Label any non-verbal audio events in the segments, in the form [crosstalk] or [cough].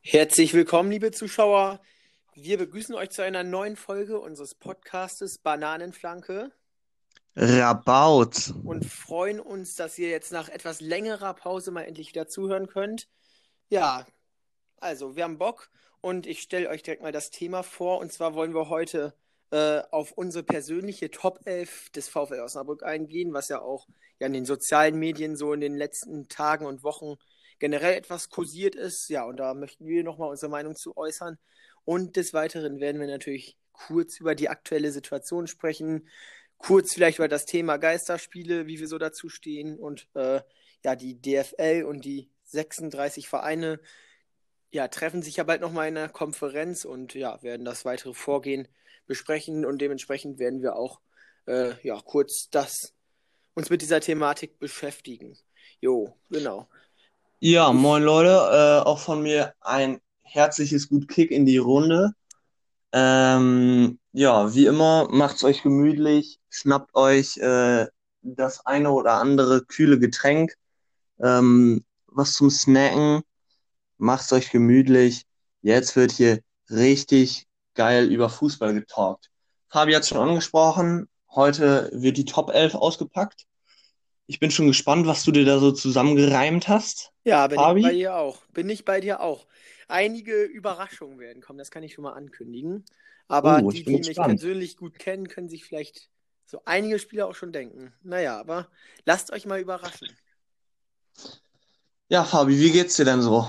Herzlich willkommen, liebe Zuschauer. Wir begrüßen euch zu einer neuen Folge unseres Podcastes Bananenflanke Rabaut. und freuen uns, dass ihr jetzt nach etwas längerer Pause mal endlich wieder zuhören könnt. Ja, also wir haben Bock und ich stelle euch direkt mal das Thema vor. Und zwar wollen wir heute äh, auf unsere persönliche Top 11 des VfL Osnabrück eingehen, was ja auch ja, in den sozialen Medien so in den letzten Tagen und Wochen generell etwas kursiert ist. Ja, und da möchten wir nochmal unsere Meinung zu äußern. Und des Weiteren werden wir natürlich kurz über die aktuelle Situation sprechen, kurz vielleicht über das Thema Geisterspiele, wie wir so dazu stehen und äh, ja, die DFL und die 36 Vereine ja, treffen sich ja bald nochmal in einer Konferenz und ja, werden das weitere Vorgehen besprechen und dementsprechend werden wir auch äh, ja, kurz das uns mit dieser Thematik beschäftigen. Jo, genau. Ja, moin Leute, äh, auch von mir ein herzliches Gut Kick in die Runde. Ähm, ja, wie immer, macht's euch gemütlich, schnappt euch äh, das eine oder andere kühle Getränk, ähm, was zum Snacken, macht's euch gemütlich. Jetzt wird hier richtig geil über Fußball getalkt. Fabi hat's schon angesprochen, heute wird die Top 11 ausgepackt. Ich bin schon gespannt, was du dir da so zusammengereimt hast. Ja, bin Fabi? ich bei dir auch. Bin ich bei dir auch. Einige Überraschungen werden kommen, das kann ich schon mal ankündigen. Aber Oh, die, die mich persönlich gut kennen, können sich vielleicht so einige Spieler auch schon denken. Naja, aber lasst euch mal überraschen. Ja, Fabi, wie geht's dir denn so?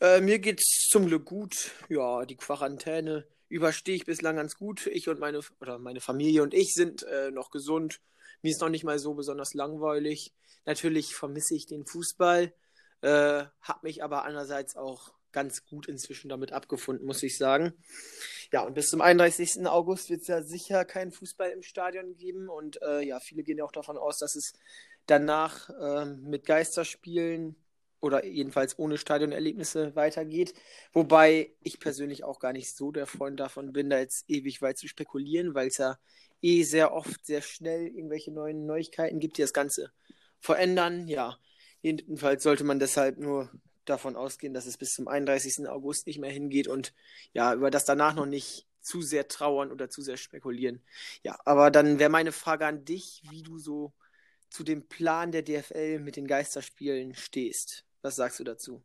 Äh, mir geht's zum Glück gut. Ja, die Quarantäne überstehe ich bislang ganz gut. Ich und meine, oder meine Familie und ich sind äh, noch gesund. Mir ist noch nicht mal so besonders langweilig. Natürlich vermisse ich den Fußball, äh, habe mich aber andererseits auch ganz gut inzwischen damit abgefunden, muss ich sagen. Ja, und bis zum 31. August wird es ja sicher keinen Fußball im Stadion geben. Und äh, ja, viele gehen ja auch davon aus, dass es danach ähm, mit Geisterspielen oder jedenfalls ohne Stadionerlebnisse weitergeht. Wobei ich persönlich auch gar nicht so der Freund davon bin, da jetzt ewig weit zu spekulieren, weil es ja eh sehr oft sehr schnell irgendwelche neuen Neuigkeiten gibt, die das Ganze verändern. Ja, jedenfalls sollte man deshalb nur davon ausgehen, dass es bis zum 31. August nicht mehr hingeht und ja, über das danach noch nicht zu sehr trauern oder zu sehr spekulieren. Ja, aber dann wäre meine Frage an dich, wie du so zu dem Plan der DFL mit den Geisterspielen stehst. Was sagst du dazu?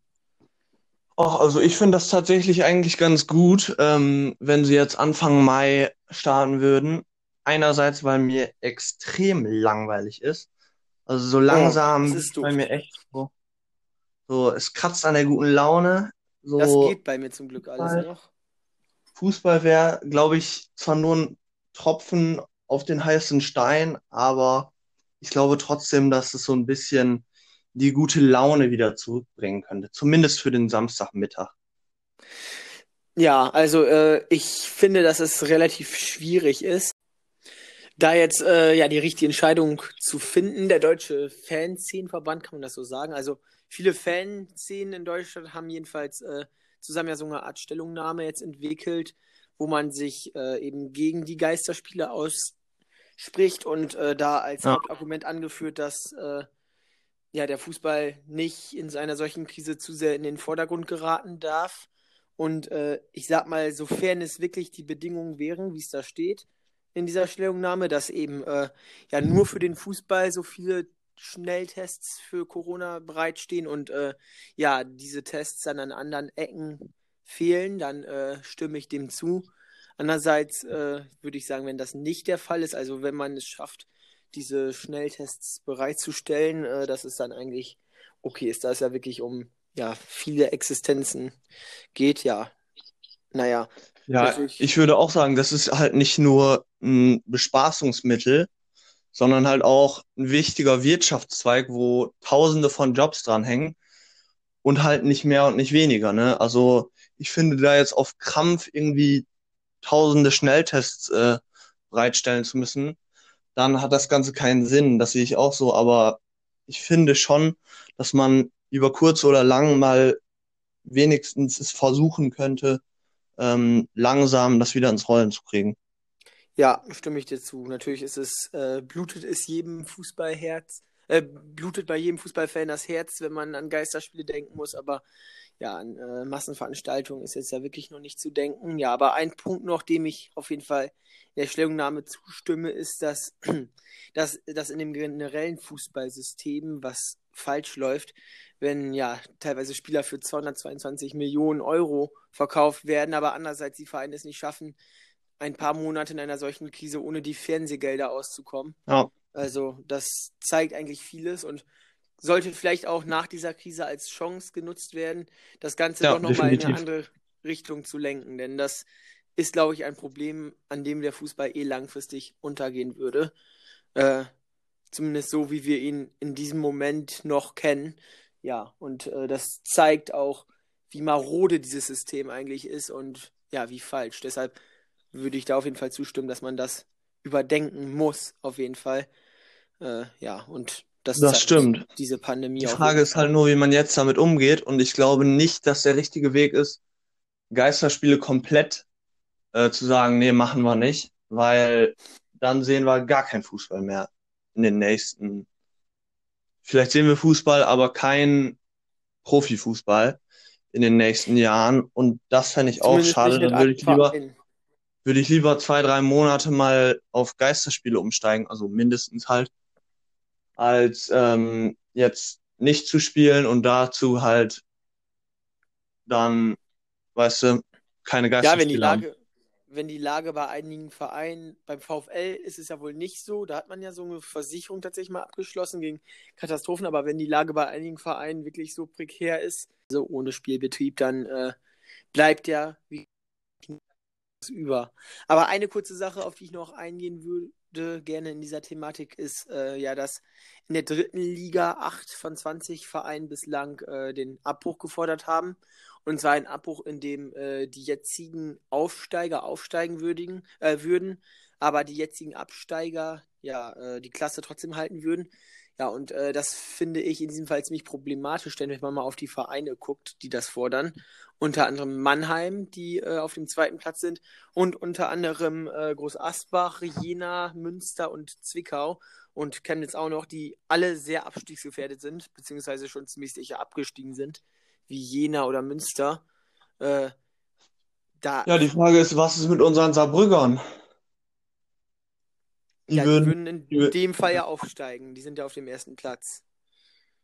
Ach, also ich finde das tatsächlich eigentlich ganz gut, ähm, wenn sie jetzt Anfang Mai starten würden. Einerseits, weil mir extrem langweilig ist. Also so langsam das ist bei mir echt so, so, es kratzt an der guten Laune. Das So geht bei mir zum Glück alles Fußball, noch. Fußball wäre, glaube ich, zwar nur ein Tropfen auf den heißen Stein, aber ich glaube trotzdem, dass es so ein bisschen die gute Laune wieder zurückbringen könnte. Zumindest für den Samstagmittag. Ja, also äh, ich finde, dass es relativ schwierig ist, da jetzt äh, ja die richtige Entscheidung zu finden. Der Deutsche Fanszenenverband, kann man das so sagen? Also viele Fanszenen in Deutschland haben jedenfalls äh, zusammen ja so eine Art Stellungnahme jetzt entwickelt, wo man sich äh, eben gegen die Geisterspiele ausspricht und äh, da als Ja. Hauptargument angeführt, dass äh, ja der Fußball nicht in so einer solchen Krise zu sehr in den Vordergrund geraten darf. Und äh, ich sag mal, sofern es wirklich die Bedingungen wären, wie es da steht in dieser Stellungnahme, dass eben äh, ja nur für den Fußball so viele Schnelltests für Corona bereitstehen und äh, ja, diese Tests dann an anderen Ecken fehlen, dann äh, stimme ich dem zu. Andererseits äh, würde ich sagen, wenn das nicht der Fall ist, also wenn man es schafft, diese Schnelltests bereitzustellen, äh, dass es dann eigentlich okay ist, da es ja wirklich um ja, viele Existenzen geht, ja. Naja, Ja, natürlich. ich würde auch sagen, das ist halt nicht nur ein Bespaßungsmittel, sondern halt auch ein wichtiger Wirtschaftszweig, wo Tausende von Jobs dranhängen und halt nicht mehr und nicht weniger, ne? Also ich finde da jetzt auf Krampf irgendwie Tausende Schnelltests äh, bereitstellen zu müssen, dann hat das Ganze keinen Sinn. Das sehe ich auch so, aber ich finde schon, dass man über kurz oder lang mal wenigstens es versuchen könnte, ähm, langsam das wieder ins Rollen zu kriegen. Ja, stimme ich dir zu. Natürlich ist es, äh, blutet es jedem Fußballherz, äh, blutet bei jedem Fußballfan das Herz, wenn man an Geisterspiele denken muss, aber ja, an äh, Massenveranstaltungen ist jetzt ja wirklich noch nicht zu denken. Ja, aber ein Punkt noch, dem ich auf jeden Fall in der Stellungnahme zustimme, ist, dass, [clears throat] dass, dass in dem generellen Fußballsystem was falsch läuft, wenn ja teilweise Spieler für 222 Millionen Euro verkauft werden, aber andererseits die Vereine es nicht schaffen, ein paar Monate in einer solchen Krise ohne die Fernsehgelder auszukommen. Ja. Also das zeigt eigentlich vieles und sollte vielleicht auch nach dieser Krise als Chance genutzt werden, das Ganze Ja, doch nochmal in eine andere Richtung zu lenken. Denn das ist, glaube ich, ein Problem, an dem der Fußball eh langfristig untergehen würde. Äh, zumindest so, wie wir ihn in diesem Moment noch kennen. Ja, und äh, das zeigt auch, wie marode dieses System eigentlich ist und ja, wie falsch. Deshalb würde ich da auf jeden Fall zustimmen, dass man das überdenken muss, auf jeden Fall. Äh, ja, und das Das zeigt stimmt. diese Pandemie Die Frage ist halt nur, wie man jetzt damit umgeht. Und ich glaube nicht, dass der richtige Weg ist, Geisterspiele komplett äh, zu sagen, nee, machen wir nicht, weil dann sehen wir gar keinen Fußball mehr in den nächsten. Vielleicht sehen wir Fußball, aber kein Profifußball in den nächsten Jahren. Und das fände ich auch Zumindest schade. nicht mit Dann würde ich lieber, würde ich lieber zwei, drei Monate mal auf Geisterspiele umsteigen, also mindestens halt, als ähm, jetzt nicht zu spielen und dazu halt dann, weißt du, keine Ja, wenn die Geisterspiele haben. Lage, wenn die Lage bei einigen Vereinen, beim VfL ist es ja wohl nicht so, da hat man ja so eine Versicherung tatsächlich mal abgeschlossen gegen Katastrophen, aber wenn die Lage bei einigen Vereinen wirklich so prekär ist, also ohne Spielbetrieb, dann äh, bleibt ja wie über. Aber eine kurze Sache, auf die ich noch eingehen würde, gerne in dieser Thematik, ist äh, ja, dass in der dritten Liga acht von 20 Vereinen bislang äh, den Abbruch gefordert haben. Und zwar ein Abbruch, in dem äh, die jetzigen Aufsteiger aufsteigen würdigen, äh, würden, aber die jetzigen Absteiger ja äh, die Klasse trotzdem halten würden. Ja, und äh, das finde ich in diesem Fall ziemlich problematisch, denn wenn man mal auf die Vereine guckt, die das fordern, unter anderem Mannheim, die äh, auf dem zweiten Platz sind, und unter anderem äh, Groß Asbach, Jena, Münster und Zwickau und Chemnitz auch noch, die alle sehr abstiegsgefährdet sind, beziehungsweise schon ziemlich sicher abgestiegen sind, wie Jena oder Münster. Äh, da, Ja, die Frage ist, was ist mit unseren Saarbrückern? Die ja, die würden, würden in die dem Fall ja aufsteigen. Die sind ja auf dem ersten Platz.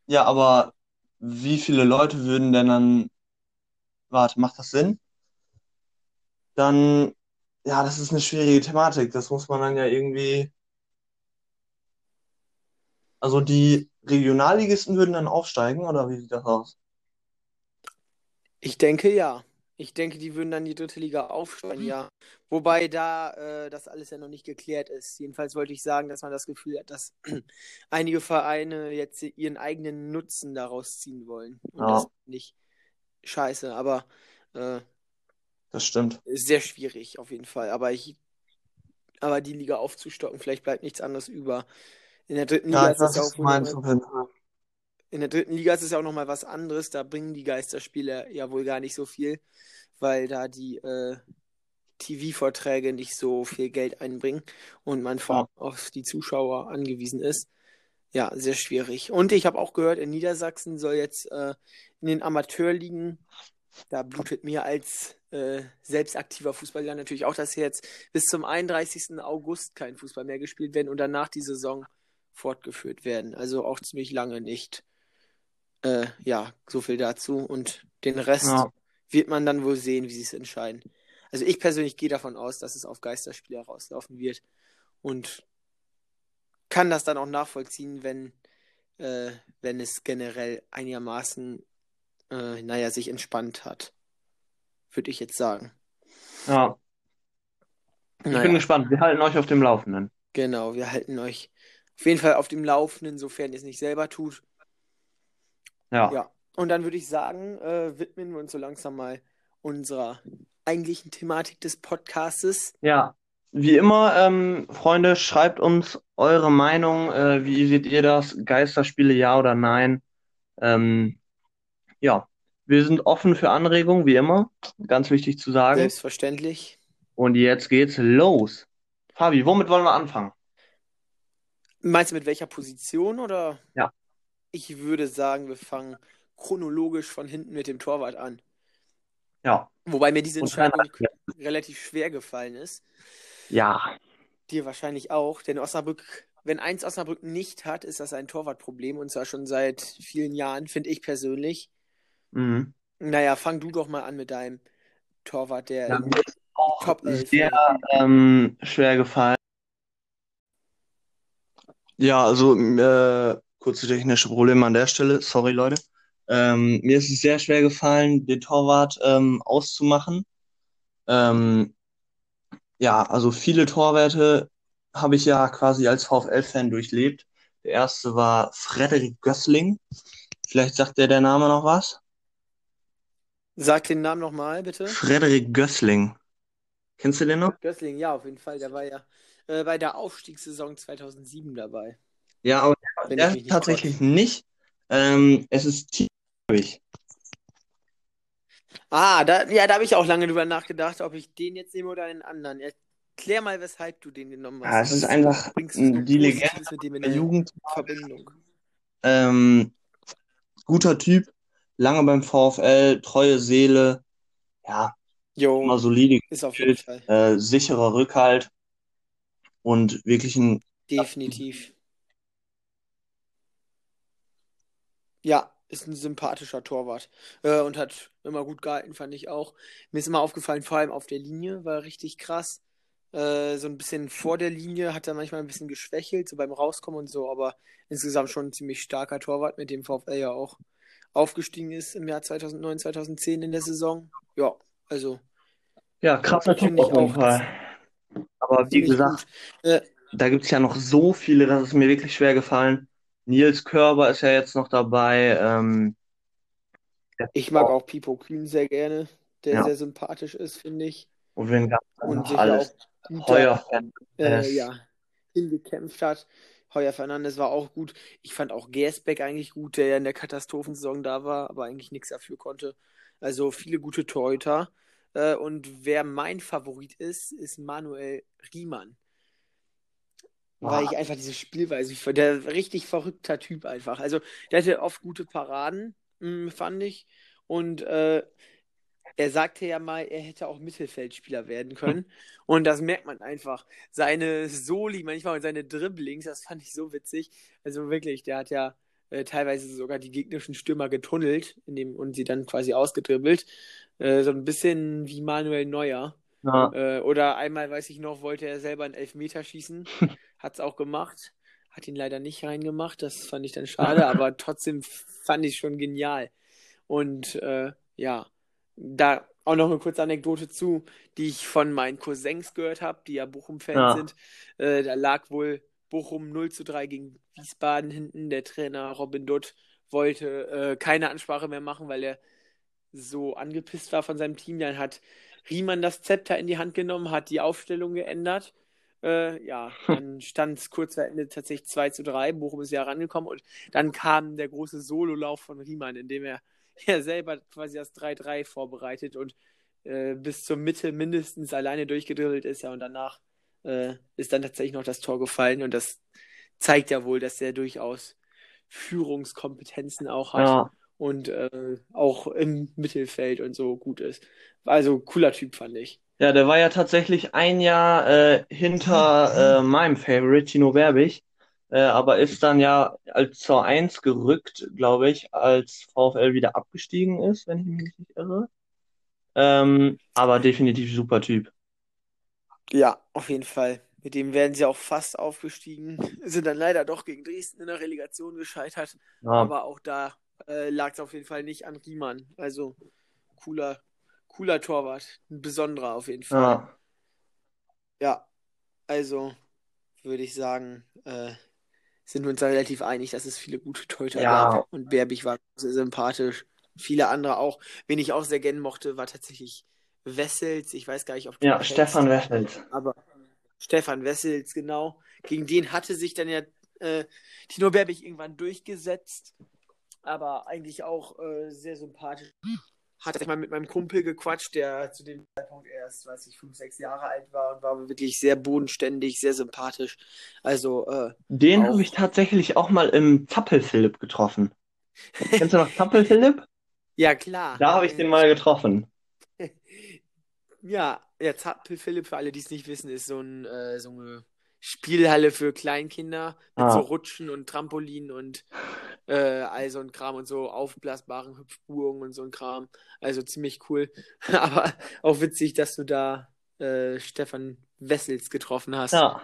ja, aber wie viele Leute würden denn dann, warte, macht das Sinn? Dann, ja, das ist eine schwierige Thematik. Das muss man dann ja irgendwie, also die Regionalligisten würden dann aufsteigen, oder wie sieht das aus? Ich denke ja. Ich denke, die würden dann die dritte Liga aufsteigen, ja. Wobei da äh, das alles ja noch nicht geklärt ist. Jedenfalls wollte ich sagen, dass man das Gefühl hat, dass [clears throat] einige Vereine jetzt ihren eigenen Nutzen daraus ziehen wollen. Und Ja. das finde ich scheiße, aber äh, Das stimmt. ist sehr schwierig auf jeden Fall. Aber ich, aber die Liga aufzustocken, vielleicht bleibt nichts anderes über. In der dritten Liga Ja, ich ist was auch du in der dritten Liga ist es ja auch nochmal was anderes. Da bringen die Geisterspiele ja wohl gar nicht so viel, weil da die äh, TV-Vorträge nicht so viel Geld einbringen und man vor Ja. allem auf die Zuschauer angewiesen ist. Ja, sehr schwierig. Und ich habe auch gehört, in Niedersachsen soll jetzt äh, in den Amateurligen, da blutet mir als äh, selbst aktiver Fußballer natürlich auch das Herz, bis zum 31. August kein Fußball mehr gespielt werden und danach die Saison fortgeführt werden. Also auch ziemlich lange nicht. Äh, ja, so viel dazu. Und den Rest Ja. wird man dann wohl sehen, wie sie es entscheiden. Also ich persönlich gehe davon aus, dass es auf Geisterspiele herauslaufen wird und kann das dann auch nachvollziehen, wenn, äh, wenn es generell einigermaßen, äh, naja, sich entspannt hat. Würde ich jetzt sagen. Ja. Ich bin Naja, gespannt. Wir halten euch auf dem Laufenden. genau, wir halten euch auf jeden Fall auf dem Laufenden, sofern ihr es nicht selber tut. Ja. Ja, und dann würde ich sagen, äh, widmen wir uns so langsam mal unserer eigentlichen Thematik des Podcastes. Ja. Wie immer, ähm, Freunde, schreibt uns eure Meinung. Äh, wie seht ihr das? Geisterspiele, ja oder nein? Ähm, ja. Wir sind offen für Anregungen, wie immer. Ganz wichtig zu sagen. Selbstverständlich. Und jetzt geht's los. Fabi, womit wollen wir anfangen? Meinst du mit welcher Position oder? Ja. Ich würde sagen, wir fangen chronologisch von hinten mit dem Torwart an. Ja. Wobei mir diese Entscheidung ja. relativ schwer gefallen ist. Ja. Dir wahrscheinlich auch, denn Osnabrück, wenn eins Osnabrück nicht hat, ist das ein Torwartproblem und zwar schon seit vielen Jahren, finde ich persönlich. Mhm. Naja, fang du doch mal an mit deinem Torwart, der Ja, ist auch Top 11 sehr ähm, schwer gefallen. Ja, also äh, kurze technische Probleme an der Stelle. Sorry, Leute. Ähm, mir ist es sehr schwer gefallen, den Torwart ähm, auszumachen. Ähm, ja, also viele Torwerte habe ich ja quasi als VfL-Fan durchlebt. Der erste war Frederik Gößling. Vielleicht sagt dir der Name noch was? Sag den Namen nochmal, bitte. Frederik Gößling. Kennst du den noch? Gößling, ja, auf jeden Fall. Der war ja äh, bei der Aufstiegssaison 2007 dabei. Ja, aber der ich mich nicht tatsächlich nicht. Ähm, es ist Tierich. Ah, da, ja, da habe ich auch lange drüber nachgedacht, ob ich den jetzt nehme oder einen anderen. Erklär mal, weshalb du den genommen hast. Ja, es ist einfach die Legende mit dem in der der Jugend. Verbindung? Ähm, guter Typ, lange beim VfL, treue Seele, ja, Jo, immer solide ist auf jeden Fall. äh, sicherer Rückhalt und wirklich ein, Definitiv. Ja, ist ein sympathischer Torwart. Äh, und hat immer gut gehalten, fand ich auch. Mir ist immer aufgefallen, vor allem auf der Linie war richtig krass. Äh, so ein bisschen vor der Linie hat er manchmal ein bisschen geschwächelt, so beim Rauskommen und so, aber insgesamt schon ein ziemlich starker Torwart, mit dem VfL ja auch aufgestiegen ist im Jahr 2009, 2010 in der Saison. Ja, also ja, krasser Typ auf jeden auch. Fall. Aber wie gesagt. Äh, da gibt es ja noch so viele, das ist mir wirklich schwer gefallen. Nils Körber ist ja jetzt noch dabei. Ähm, ich mag auch Pipo Kühn sehr gerne, der Ja. sehr sympathisch ist, finde ich. und wen gab es sich alles? auch gut Heuer äh, Fernandes. ja, hingekämpft hat. Heuer Fernandes war auch gut. Ich fand auch Gersbeck eigentlich gut, der ja in der Katastrophensaison da war, aber eigentlich nichts dafür konnte. Also viele gute Torhüter. Äh, und wer mein Favorit ist, ist Manuel Riemann. Weil ich einfach diese Spielweise, der richtig verrückter Typ einfach. Also der hatte oft gute Paraden, mh, fand ich. Und äh, er sagte ja mal, er hätte auch Mittelfeldspieler werden können. Und das merkt man einfach. Seine Soli manchmal und seine Dribblings, das fand ich so witzig. Also wirklich, der hat ja äh, teilweise sogar die gegnerischen Stürmer getunnelt in dem, und sie dann quasi ausgedribbelt. Äh, so ein bisschen wie Manuel Neuer. Ja. Äh, oder einmal, weiß ich noch, wollte er selber einen Elfmeter schießen. [laughs] Hat es auch gemacht. Hat ihn leider nicht reingemacht. Das fand ich dann schade, [laughs] aber trotzdem fand ich schon genial. Und äh, ja, da auch noch eine kurze Anekdote zu, die ich von meinen Cousins gehört habe, die ja Bochum-Fans Ja. sind. Äh, da lag wohl Bochum 0 zu 3 gegen Wiesbaden hinten. Der Trainer Robin Dutt wollte äh, keine Ansprache mehr machen, weil er so angepisst war von seinem Team. Dann hat Riemann das Zepter in die Hand genommen, hat die Aufstellung geändert. Äh, ja, dann [laughs] stand es kurz vor Ende tatsächlich 2 zu 3. Bochum ist ja rangekommen und dann kam der große Sololauf von Riemann, in dem er [laughs] ja selber quasi das 3-3 vorbereitet und äh, bis zur Mitte mindestens alleine durchgedribbelt ist. Ja, und danach äh, ist dann tatsächlich noch das Tor gefallen und das zeigt ja wohl, dass er durchaus Führungskompetenzen auch hat Ja. und äh, auch im Mittelfeld und so gut ist. Also cooler Typ, fand ich. Ja, der war ja tatsächlich ein Jahr äh, hinter äh, meinem Favorite, Tino Berbig, äh, aber ist dann ja als zur Eins gerückt, glaube ich, als VfL wieder abgestiegen ist, wenn ich mich nicht irre. Ähm, aber definitiv super Typ. Ja, auf jeden Fall. Mit dem werden sie auch fast aufgestiegen. [laughs] Sind dann leider doch gegen Dresden in der Relegation gescheitert. Ja, Aber auch da äh, lag es auf jeden Fall nicht an Riemann. Also cooler, cooler Torwart. Ein besonderer auf jeden Fall. ja, Ja, also würde ich sagen, äh, sind wir uns da relativ einig, dass es viele gute Torhüter Ja. gab. Und Berbig war sehr sympathisch. Viele andere auch. Wen ich auch sehr gerne mochte, war tatsächlich Wessels. Ich weiß gar nicht, ob du ja, kennst. Stefan Wessels. Aber Stefan Wessels, genau. Gegen den hatte sich dann ja äh, Tino Berbig irgendwann durchgesetzt. Aber eigentlich auch äh, sehr sympathisch. Hatte ich mal mit meinem Kumpel gequatscht, der zu dem Zeitpunkt erst, weiß ich, fünf, sechs Jahre alt war und war wirklich sehr bodenständig, sehr sympathisch. Also, äh, Den habe ich tatsächlich auch mal im Zappel-Philipp getroffen. Kennst du noch Zappel-Philipp? [laughs] ja klar. Da habe ich den mal getroffen. [laughs] Ja, ja, Zappel Philipp, für alle, die es nicht wissen, ist so, ein, äh, so eine Spielhalle für Kleinkinder mit Ah. so Rutschen und Trampolin und äh, all so ein Kram und so aufblasbaren Hüpfburgen und so ein Kram. Also ziemlich cool. [laughs] Aber auch witzig, dass du da äh, Stefan Wessels getroffen hast. Ja,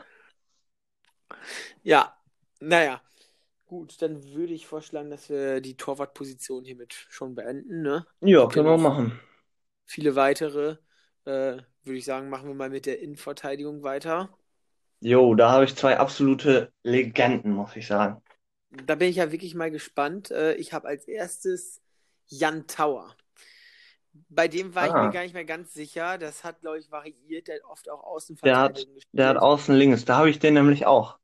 Ja, naja. Gut, dann würde ich vorschlagen, dass wir die Torwartposition hiermit schon beenden, ne? ja, können wir machen. viele weitere? Äh, würde ich sagen, machen wir mal mit der Innenverteidigung weiter. Jo, da habe ich zwei absolute Legenden, muss ich sagen. Da bin ich ja wirklich mal gespannt. Äh, ich habe als erstes Jan Tauer. Bei dem war ich Ah. mir gar nicht mehr ganz sicher. Das hat, glaube ich, variiert. Der hat oft auch Der hat, gespielt. der hat außen links. Da habe ich den nämlich auch.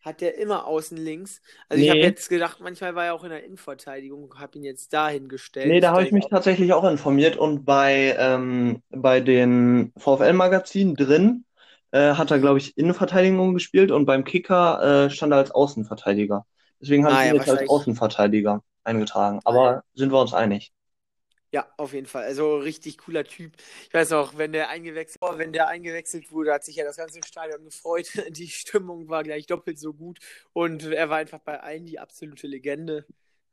Hat der immer außen links? Also ich habe Nee. jetzt gedacht, manchmal war er auch in der Innenverteidigung, habe ihn jetzt dahin gestellt. Nee, da habe ich mich auch- tatsächlich auch informiert und bei, ähm, bei den VfL-Magazinen drin äh, hat er, glaube ich, Innenverteidigung gespielt und beim Kicker äh, stand er als Außenverteidiger. Deswegen habe Ah, ich ja, ihn jetzt als. Außenverteidiger eingetragen. Aber sind wir uns einig? Ja, auf jeden Fall. Also richtig cooler Typ. Ich weiß auch, wenn der eingewechselt, oh, wenn der eingewechselt wurde, hat sich ja das ganze Stadion gefreut. [laughs] Die Stimmung war gleich doppelt so gut und er war einfach bei allen die absolute Legende.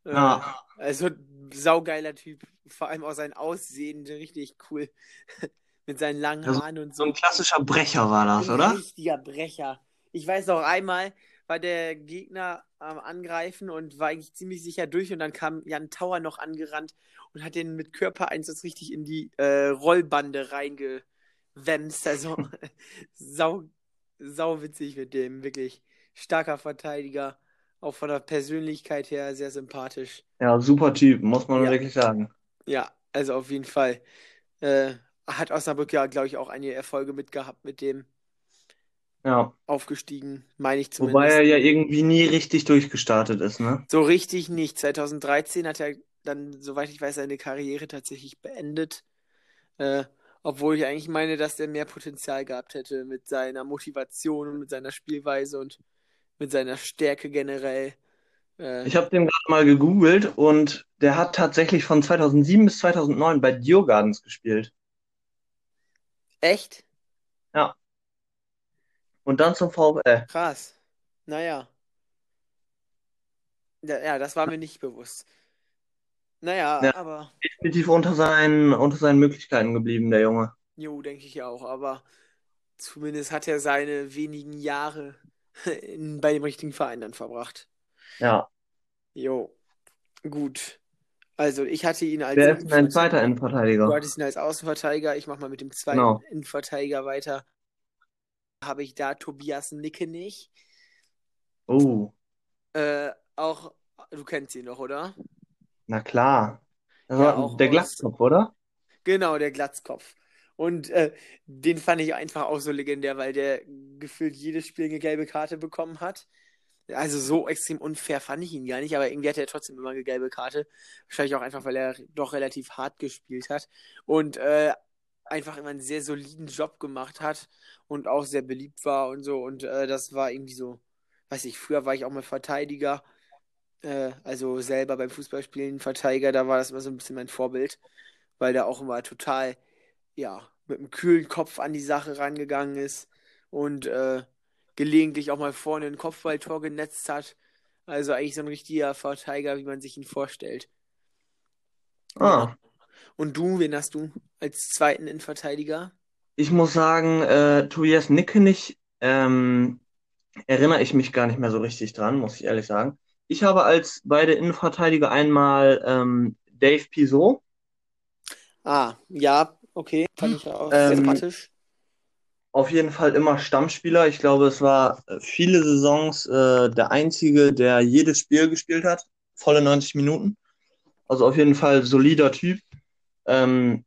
Äh, Ja. Also saugeiler Typ, vor allem auch sein Aussehen richtig cool [laughs] mit seinen langen Also, Haaren und So so. ein klassischer Brecher war das, Ein oder? richtiger Brecher. Ich weiß noch einmal, war der Gegner am Angreifen und war eigentlich ziemlich sicher durch und dann kam Jan Tauer noch angerannt und hat den mit Körpereinsatz richtig in die äh, Rollbande reingewemst. Also [laughs] sau, sau witzig mit dem, wirklich starker Verteidiger, auch von der Persönlichkeit her sehr sympathisch. Ja, super Typ, muss man Ja. wirklich sagen. Ja, also auf jeden Fall. Äh, hat Osnabrück ja, glaube ich, auch einige Erfolge mitgehabt mit dem Ja. aufgestiegen, meine ich Wobei er zumindest. ja irgendwie nie richtig durchgestartet ist, ne? So richtig nicht. 2013 hat er dann, soweit ich weiß, seine Karriere tatsächlich beendet. Äh, obwohl ich eigentlich meine, dass der mehr Potenzial gehabt hätte mit seiner Motivation und mit seiner Spielweise und mit seiner Stärke generell. Äh, Ich habe den gerade mal gegoogelt und der hat tatsächlich von 2007 bis 2009 bei Djurgardens gespielt. Echt? Und dann zum VfL. Krass. Naja. Ja, ja, das war mir nicht bewusst. Naja, Ja. aber, Definitiv unter seinen, unter seinen Möglichkeiten geblieben, der Junge. jo, denke ich auch. Aber zumindest hat er seine wenigen Jahre [laughs] in, bei dem richtigen Verein dann verbracht. Ja. Jo, gut. Also ich hatte ihn als Wer ist denn dein Innenverteidiger. zweiter Du hattest ihn als Außenverteidiger. Ich mache mal mit dem zweiten Genau. Innenverteidiger weiter. Habe ich da Tobias Nickenich. Oh, Äh, auch, du kennst ihn noch, oder? na klar. Das Ja, war der Glatzkopf, oder? Genau, der Glatzkopf. Und äh, den fand ich einfach auch so legendär, weil der gefühlt jedes Spiel eine gelbe Karte bekommen hat. Also so extrem unfair fand ich ihn gar nicht, aber irgendwie hatte er trotzdem immer eine gelbe Karte. Wahrscheinlich auch einfach, weil er doch relativ hart gespielt hat und äh, einfach immer einen sehr soliden Job gemacht hat und auch sehr beliebt war und so. Und äh, das war irgendwie so, weiß ich, früher war ich auch mal Verteidiger, äh, also selber beim Fußballspielen Verteidiger, da war das immer so ein bisschen mein Vorbild, weil der auch immer total, ja, mit einem kühlen Kopf an die Sache rangegangen ist und äh, gelegentlich auch mal vorne ein Kopfballtor genetzt hat. Also eigentlich so ein richtiger Verteidiger, wie man sich ihn vorstellt. Ah, Und du, wen hast du als zweiten Innenverteidiger? ich muss sagen, äh, Tobias Nickenich, ähm, erinnere ich mich gar nicht mehr so richtig dran, muss ich ehrlich sagen. Ich habe als beide Innenverteidiger einmal ähm, Dave Piso. Ah, ja, okay, fand ich auch Ähm, sympathisch. Auf jeden Fall immer Stammspieler. Ich glaube, es war äh, viele Saisons äh, der einzige, der jedes Spiel gespielt hat. Volle 90 Minuten. Also auf jeden Fall solider Typ. Ähm,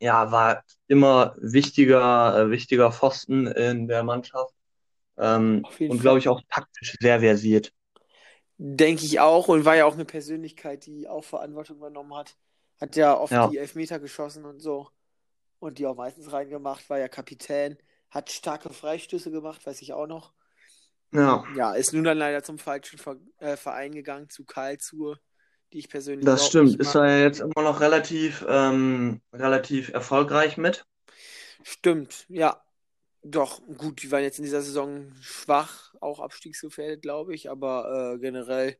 ja, war immer wichtiger, äh, wichtiger Pfosten in der Mannschaft. Ähm, und glaube ich auch taktisch sehr versiert. Denke ich auch und war ja auch eine Persönlichkeit, die auch Verantwortung übernommen hat. Hat ja oft Ja. die Elfmeter geschossen und so. Und die auch meistens reingemacht, war ja Kapitän. Hat starke Freistöße gemacht, weiß ich auch noch. Ja, Ja, ist nun dann leider zum falschen äh, Verein gegangen, zu Karlsruhe, die ich persönlich das stimmt. Ist er ja jetzt immer noch relativ, ähm, relativ erfolgreich mit. Stimmt, ja. Doch, gut, die waren jetzt in dieser Saison schwach, auch abstiegsgefährdet, glaube ich, aber äh, generell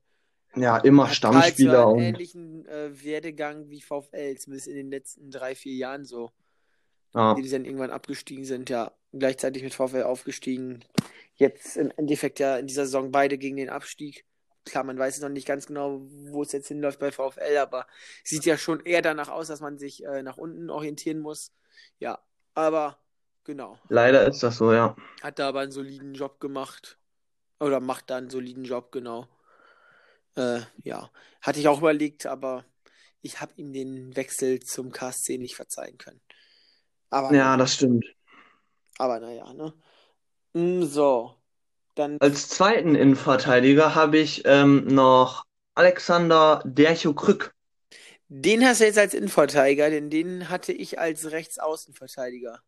Ja, immer hat Karlsruhe Stammspieler einen und ähnlichen äh, Werdegang wie VfL, zumindest in den letzten drei, vier Jahren so. Ja, die dann irgendwann abgestiegen sind, ja, gleichzeitig mit VfL aufgestiegen. Jetzt im Endeffekt ja in dieser Saison beide gegen den Abstieg. Klar, man weiß noch nicht ganz genau, wo es jetzt hinläuft bei VfL, aber sieht ja schon eher danach aus, dass man sich äh, nach unten orientieren muss. Ja, aber genau. leider ist das so, ja. Hat da aber einen soliden Job gemacht. Oder macht da einen soliden Job, genau. Äh, ja, hatte ich auch überlegt, aber ich habe ihm den Wechsel zum KSC nicht verzeihen können. Aber Ja, das stimmt. aber naja, ne? Mm, So, dann Als zweiten Innenverteidiger habe ich ähm, noch Alexander Dercho-Krück. den hast du jetzt als Innenverteidiger, denn den hatte ich als Rechtsaußenverteidiger.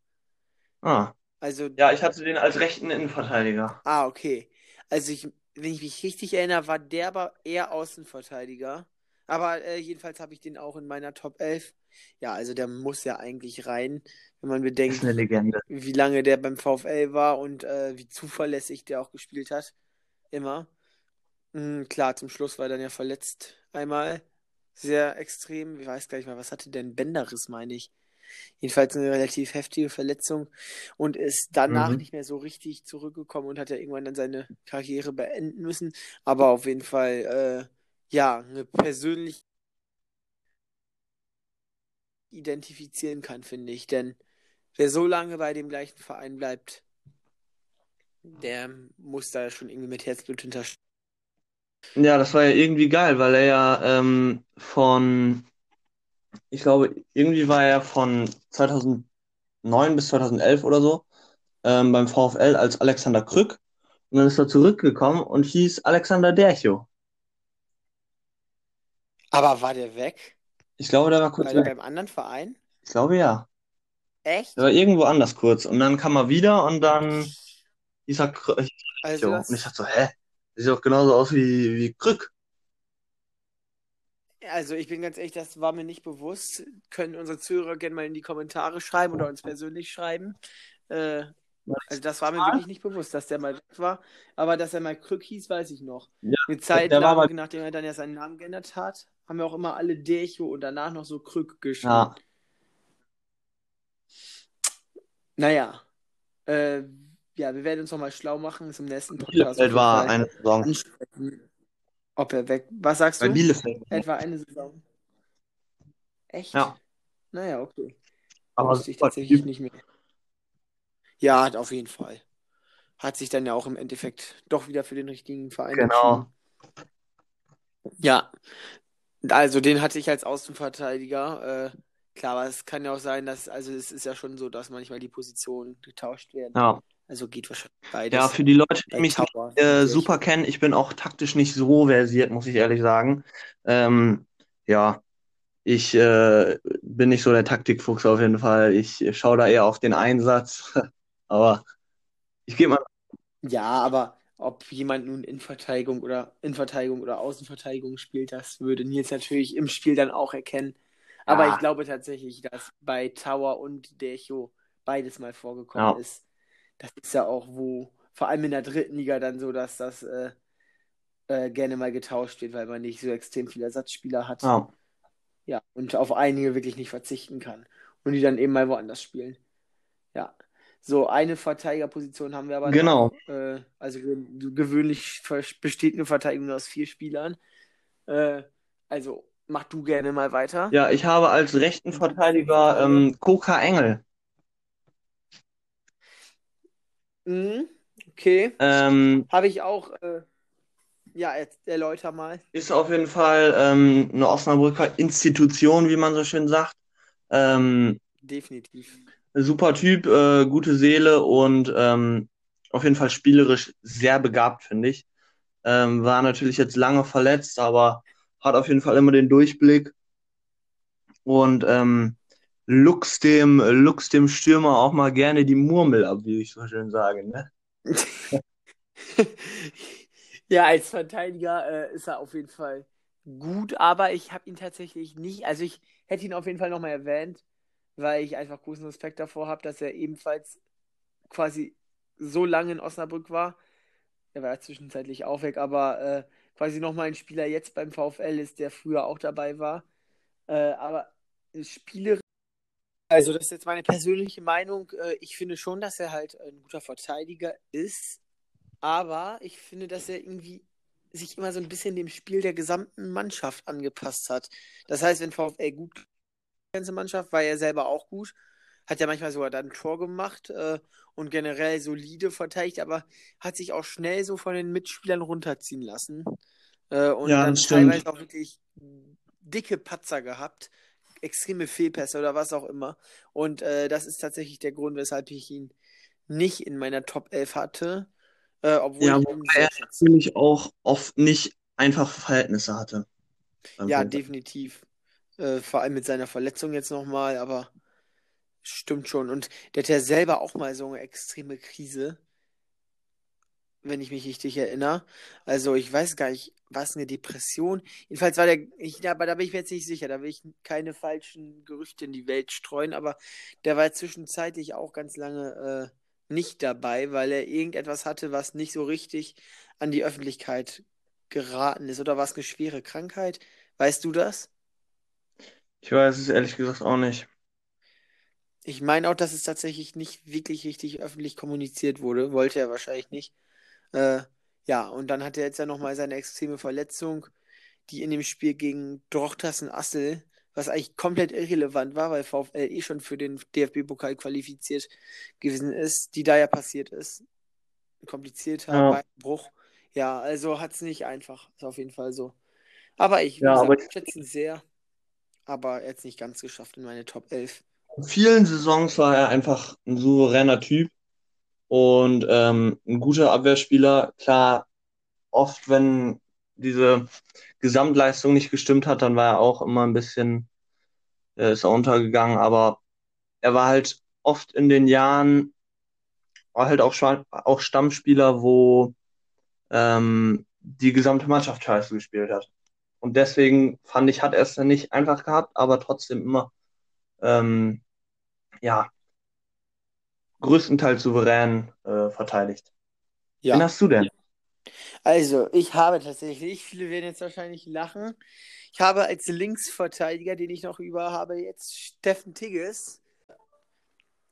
Ah, Also, ja, ich hatte den als rechten Innenverteidiger. ah, okay. Also ich, wenn ich mich richtig erinnere, war der aber eher Außenverteidiger. Aber äh, jedenfalls habe ich den auch in meiner Top 11. Ja, also der muss ja eigentlich rein, wenn man bedenkt, wie lange der beim VfL war und äh, wie zuverlässig der auch gespielt hat. Immer. Mm, klar, zum Schluss war er dann ja verletzt einmal. Sehr extrem. Ich weiß gar nicht mal, was hatte der? Ein Bänderriss, meine ich. Jedenfalls eine relativ heftige Verletzung und ist danach Mhm. nicht mehr so richtig zurückgekommen und hat ja irgendwann dann seine Karriere beenden müssen. Aber auf jeden Fall, äh, ja, eine persönlich identifizieren kann, finde ich. Denn wer so lange bei dem gleichen Verein bleibt, der muss da schon irgendwie mit Herzblut hinterstehen. Ja, das war ja irgendwie geil, weil er ja ähm, von, ich glaube, irgendwie war er von 2009 bis 2011 oder so ähm, beim VfL als Alexander Krück und dann ist er zurückgekommen und hieß Alexander Dercho. Aber war der weg? Ich glaube, der war kurz War der weg. beim anderen Verein? Ich glaube, ja. Echt? Der war irgendwo anders kurz und dann kam er wieder und dann hieß Krü hieß er Also das, Und ich dachte so, hä? Der sieht doch genauso aus wie, wie Krück. also ich bin ganz ehrlich, das war mir nicht bewusst. Können unsere Zuhörer gerne mal in die Kommentare schreiben oder uns persönlich schreiben. Äh, also das war mir wirklich nicht bewusst, dass der mal weg war. Aber dass er mal Krück hieß, weiß ich noch. Ja, Eine Zeit lang, nachdem er dann ja seinen Namen geändert hat, haben wir auch immer alle Dercho und danach noch so Krück geschrieben. ja, Naja, äh, ja, wir werden uns nochmal schlau machen, ist im nächsten Podcast Bielefeld war eine Saison. ansprechen, ob er weg. Was sagst Bei du? Bielefeld. Etwa eine Saison. Echt? Ja, Naja, okay. aber Wusste ich tatsächlich nicht mehr. Ja, auf jeden Fall. Hat sich dann ja auch im Endeffekt doch wieder für den richtigen Verein Genau. entschieden. Ja, also den hatte ich als Außenverteidiger. Äh, klar, aber es kann ja auch sein, dass, also es ist ja schon so, dass manchmal die Positionen getauscht werden. Ja. Also geht wahrscheinlich Ja, beides. für die Leute, die mich nicht Tower äh, natürlich. super kennen, ich bin auch taktisch nicht so versiert, muss ich ehrlich sagen. Ähm, ja, ich äh, bin nicht so der Taktikfuchs auf jeden Fall. Ich schaue da eher auf den Einsatz. [laughs] Aber ich gebe mal, Ja, aber ob jemand nun in Verteidigung oder in Verteidigung oder Außenverteidigung spielt, das würde Nils natürlich im Spiel dann auch erkennen. Aber ich ja, glaube tatsächlich, dass bei Tower und Decho beides mal vorgekommen ja, ist. Das ist ja auch wo, vor allem in der dritten Liga dann so, dass das äh, äh, gerne mal getauscht wird, weil man nicht so extrem viele Ersatzspieler hat. ja, Ja, und auf einige wirklich nicht verzichten kann. Und die dann eben mal woanders spielen. Ja. So, eine Verteidigerposition haben wir aber noch. genau. Äh, also ge gewöhnlich besteht eine Verteidigung aus vier Spielern. Äh, also mach du gerne mal weiter. Ja, ich habe als rechten Verteidiger ähm, Koka Engel. Mhm, okay. Ähm, Habe ich auch. Äh, ja, erläuter mal. ist auf jeden Fall ähm, eine Osnabrücker Institution, wie man so schön sagt. Ähm, Definitiv. Super Typ, äh, gute Seele und ähm, auf jeden Fall spielerisch sehr begabt, finde ich. Ähm, war natürlich jetzt lange verletzt, aber hat auf jeden Fall immer den Durchblick und ähm, luchst dem, luchst dem Stürmer auch mal gerne die Murmel ab, wie ich so schön sage, ne? [laughs] Ja, als Verteidiger äh, ist er auf jeden Fall gut, aber ich habe ihn tatsächlich nicht, also ich hätte ihn auf jeden Fall nochmal erwähnt, weil ich einfach großen Respekt davor habe, dass er ebenfalls quasi so lange in Osnabrück war. Er war ja zwischenzeitlich auch weg, aber äh, quasi nochmal ein Spieler jetzt beim VfL ist, der früher auch dabei war. Äh, aber Spieler, also das ist jetzt meine persönliche Meinung. Äh, ich finde schon, dass er halt ein guter Verteidiger ist, aber ich finde, dass er irgendwie sich immer so ein bisschen dem Spiel der gesamten Mannschaft angepasst hat. Das heißt, wenn VfL gut ganze Mannschaft war er selber auch gut, hat ja manchmal sogar dann ein Tor gemacht äh, und generell solide verteidigt, aber hat sich auch schnell so von den Mitspielern runterziehen lassen. Äh, und Ja, dann teilweise auch wirklich dicke Patzer gehabt, extreme Fehlpässe oder was auch immer. Und äh, das ist tatsächlich der Grund, weshalb ich ihn nicht in meiner Top 11 hatte, äh, obwohl Ja, er natürlich auch oft nicht einfache Verhältnisse hatte Ja, definitiv. Äh, vor allem mit seiner Verletzung jetzt nochmal, aber stimmt schon. Und der hat ja selber auch mal so eine extreme Krise, wenn ich mich richtig erinnere. Also ich weiß gar nicht, war es eine Depression? Jedenfalls war der, ich, aber da bin ich mir jetzt nicht sicher, da will ich keine falschen Gerüchte in die Welt streuen, aber der war zwischenzeitlich auch ganz lange äh, nicht dabei, weil er irgendetwas hatte, was nicht so richtig an die Öffentlichkeit geraten ist. Oder war es eine schwere Krankheit? Weißt du das? Ich weiß es ehrlich gesagt auch nicht. Ich meine auch, dass es tatsächlich nicht wirklich richtig öffentlich kommuniziert wurde. Wollte er wahrscheinlich nicht. Äh, ja, und dann hat er jetzt ja nochmal seine extreme Verletzung, die in dem Spiel gegen Drochtersen Assel, was eigentlich komplett irrelevant war, weil VfL eh schon für den DFB-Pokal qualifiziert gewesen ist, die da ja passiert ist. Komplizierter Ja, Beinbruch. Ja, also hat es nicht einfach. Ist auf jeden Fall so. Aber ich, ja, aber gesagt, schätze ihn sehr, aber er hat es nicht ganz geschafft in meine Top 11. in vielen Saisons war er einfach ein souveräner Typ und ähm, ein guter Abwehrspieler. Klar, oft, wenn diese Gesamtleistung nicht gestimmt hat, dann war er auch immer ein bisschen, äh, ist er untergegangen, aber er war halt oft in den Jahren war halt auch, auch Stammspieler, wo ähm, die gesamte Mannschaft scheiße gespielt hat. Und deswegen fand ich, hat er es nicht einfach gehabt, aber trotzdem immer, ähm, ja, größtenteils souverän äh, verteidigt. Wen Ja. hast du denn? Also, ich habe tatsächlich, viele werden jetzt wahrscheinlich lachen. Ich habe als Linksverteidiger, den ich noch über habe, jetzt Steffen Tigges.